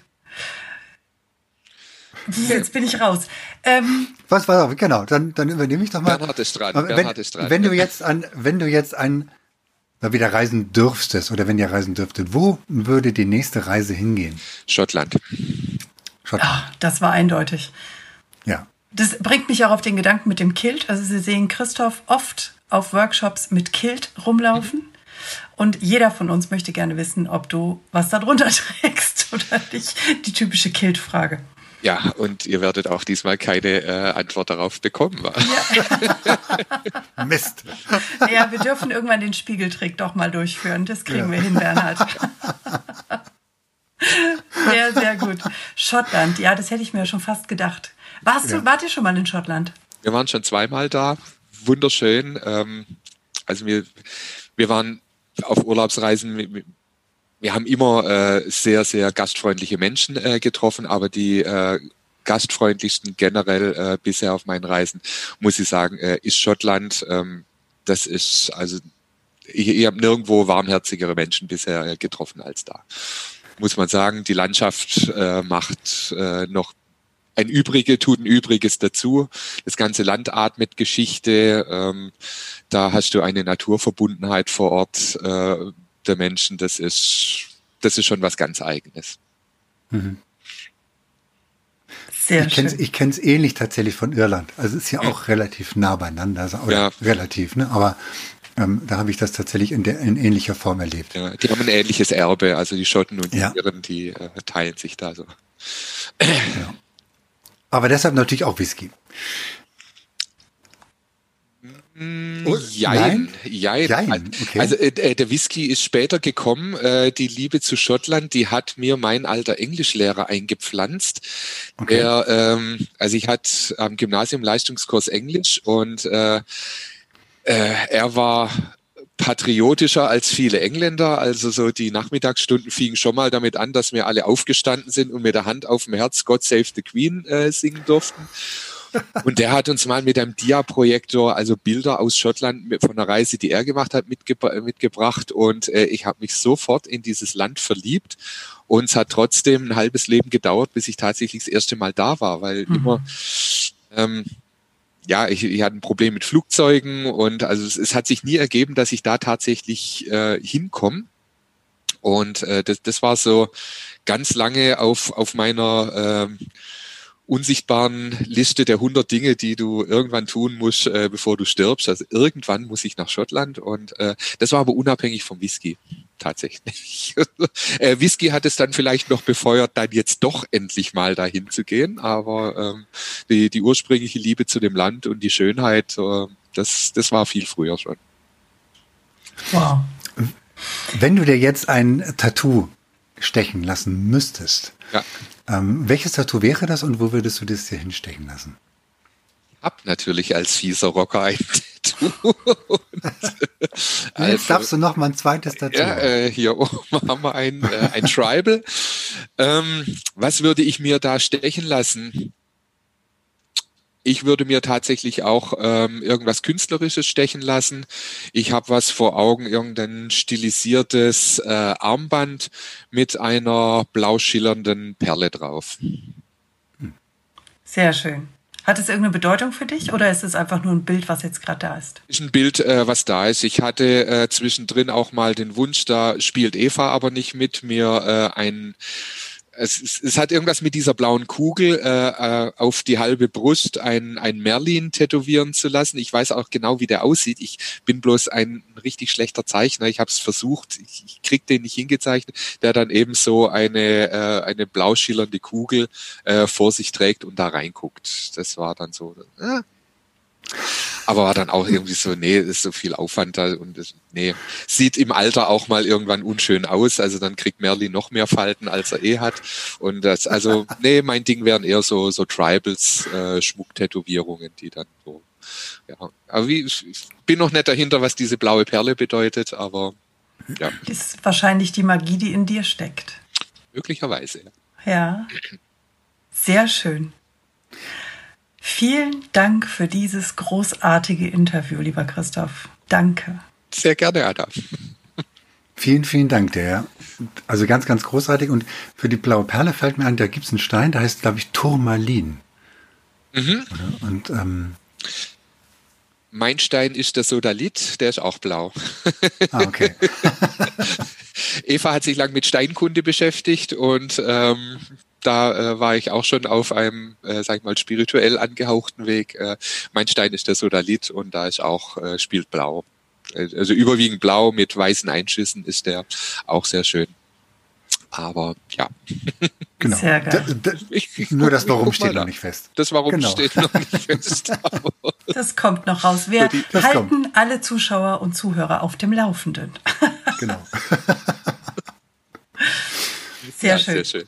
Jetzt bin ich raus. Ähm, was war genau? Dann, dann übernehme ich doch mal. Bernhard ist dran. Wenn, ist dran. wenn du jetzt an, wenn du jetzt ein, mal wieder reisen dürftest oder wenn ihr reisen dürftet, wo würde die nächste Reise hingehen? Schottland. Schottland. Ach, das war eindeutig. Ja. Das bringt mich auch auf den Gedanken mit dem Kilt. Also Sie sehen Christoph oft auf Workshops mit Kilt rumlaufen. Mhm. Und jeder von uns möchte gerne wissen, ob du was darunter trägst oder nicht. Die typische Kilt-Frage. Ja, und ihr werdet auch diesmal keine äh, Antwort darauf bekommen. Ja. Mist. Ja, wir dürfen irgendwann den Spiegeltrick doch mal durchführen. Das kriegen ja. wir hin, Bernhard. Sehr, sehr gut. Schottland, ja, das hätte ich mir schon fast gedacht. Warst ja. du, wart ihr schon mal in Schottland? Wir waren schon zweimal da. Wunderschön. Ähm, also wir, wir waren auf Urlaubsreisen, wir haben immer äh, sehr, sehr gastfreundliche Menschen äh, getroffen, aber die äh, gastfreundlichsten generell äh, bisher auf meinen Reisen, muss ich sagen, äh, ist Schottland. Ähm, das ist, also ich, ich habe nirgendwo warmherzigere Menschen bisher äh, getroffen als da. Muss man sagen, die Landschaft macht noch ein Übrige tut ein Übriges dazu. Das ganze Land atmet Geschichte. Ähm, da hast du eine Naturverbundenheit vor Ort äh, der Menschen. Das ist, das ist schon was ganz Eigenes. Mhm. Sehr ich kenne ich kenne es ähnlich tatsächlich von Irland. Also es ist ja auch relativ nah beieinander, also, oder ja. relativ, ne? Aber ähm, da habe ich das tatsächlich in, der, in ähnlicher Form erlebt. Ja, die haben ein ähnliches Erbe, also die Schotten und die ja. Iren, die äh, teilen sich da so. Ja. Aber deshalb natürlich auch Whisky. Oh, jein, jein. jein. Okay. Also äh, äh, der Whisky ist später gekommen. Äh, die Liebe zu Schottland, die hat mir mein alter Englischlehrer eingepflanzt. Okay. Der, ähm, also ich hatte am Gymnasium Leistungskurs Englisch und äh, äh, er war patriotischer als viele Engländer. Also so die Nachmittagsstunden fingen schon mal damit an, dass wir alle aufgestanden sind und mit der Hand auf dem Herz God Save the Queen äh, singen durften. Und der hat uns mal mit einem Dia-Projektor, also Bilder aus Schottland von einer Reise, die er gemacht hat, mitgebra mitgebracht. Und äh, ich habe mich sofort in dieses Land verliebt. Und es hat trotzdem ein halbes Leben gedauert, bis ich tatsächlich das erste Mal da war, weil mhm. immer ähm, ja, ich, ich hatte ein Problem mit Flugzeugen und also es, es hat sich nie ergeben, dass ich da tatsächlich äh, hinkomme. Und äh, das, das war so ganz lange auf, auf meiner ähm, unsichtbaren Liste der 100 Dinge, die du irgendwann tun musst, äh, bevor du stirbst. Also irgendwann muss ich nach Schottland und äh, das war aber unabhängig vom Whisky tatsächlich. äh, Whisky hat es dann vielleicht noch befeuert, dann jetzt doch endlich mal dahin zu gehen, aber ähm, die, die ursprüngliche Liebe zu dem Land und die Schönheit, äh, das, das war viel früher schon. Wow. Wenn du dir jetzt ein Tattoo stechen lassen müsstest, ja. Ähm, welches Tattoo wäre das und wo würdest du das dir hinstechen lassen? Ich hab natürlich als fieser Rocker ein Tattoo. Jetzt also, darfst du noch mal ein zweites Tattoo. Ja, äh, hier oben haben wir ein, äh, ein Tribal. ähm, was würde ich mir da stechen lassen? Ich würde mir tatsächlich auch ähm, irgendwas Künstlerisches stechen lassen. Ich habe was vor Augen, irgendein stilisiertes äh, Armband mit einer blau schillernden Perle drauf. Sehr schön. Hat es irgendeine Bedeutung für dich oder ist es einfach nur ein Bild, was jetzt gerade da ist? Ist ein Bild, äh, was da ist. Ich hatte äh, zwischendrin auch mal den Wunsch, da spielt Eva aber nicht mit, mir äh, ein es, es, es hat irgendwas mit dieser blauen Kugel äh, äh, auf die halbe Brust ein, ein Merlin tätowieren zu lassen. Ich weiß auch genau, wie der aussieht. Ich bin bloß ein richtig schlechter Zeichner. Ich habe es versucht, ich, ich krieg den nicht hingezeichnet, der dann eben so eine, äh, eine blau schillernde Kugel äh, vor sich trägt und da reinguckt. Das war dann so. Äh, aber war dann auch irgendwie so, nee, ist so viel Aufwand da und das, nee, sieht im Alter auch mal irgendwann unschön aus. Also dann kriegt Merlin noch mehr Falten, als er eh hat. Und das, also, nee, mein Ding wären eher so, so Tribals, äh, Schmucktätowierungen, die dann so, ja. Aber wie, ich bin noch nicht dahinter, was diese blaue Perle bedeutet, aber ja. Ist wahrscheinlich die Magie, die in dir steckt. Möglicherweise. Ja. Sehr schön. Vielen Dank für dieses großartige Interview, lieber Christoph. Danke. Sehr gerne, Ada. Vielen, vielen Dank, der. Also ganz, ganz großartig. Und für die blaue Perle fällt mir an, da gibt es einen Stein, der heißt, glaube ich, Turmalin. Mhm. Und ähm, mein Stein ist der Sodalit, der ist auch blau. Ah, okay. Eva hat sich lang mit Steinkunde beschäftigt und ähm, da äh, war ich auch schon auf einem, äh, sag ich mal, spirituell angehauchten Weg. Äh, mein Stein ist der Sodalit und da ist auch, äh, spielt blau. Äh, also überwiegend blau mit weißen Einschüssen ist der auch sehr schön. Aber ja. Genau. Sehr geil. Da, da, ich, ich Nur das Warum steht noch nicht fest. Das Warum genau. steht noch nicht fest. das kommt noch raus. Wir halten kommt. alle Zuschauer und Zuhörer auf dem Laufenden. genau. sehr, ja, schön. sehr schön.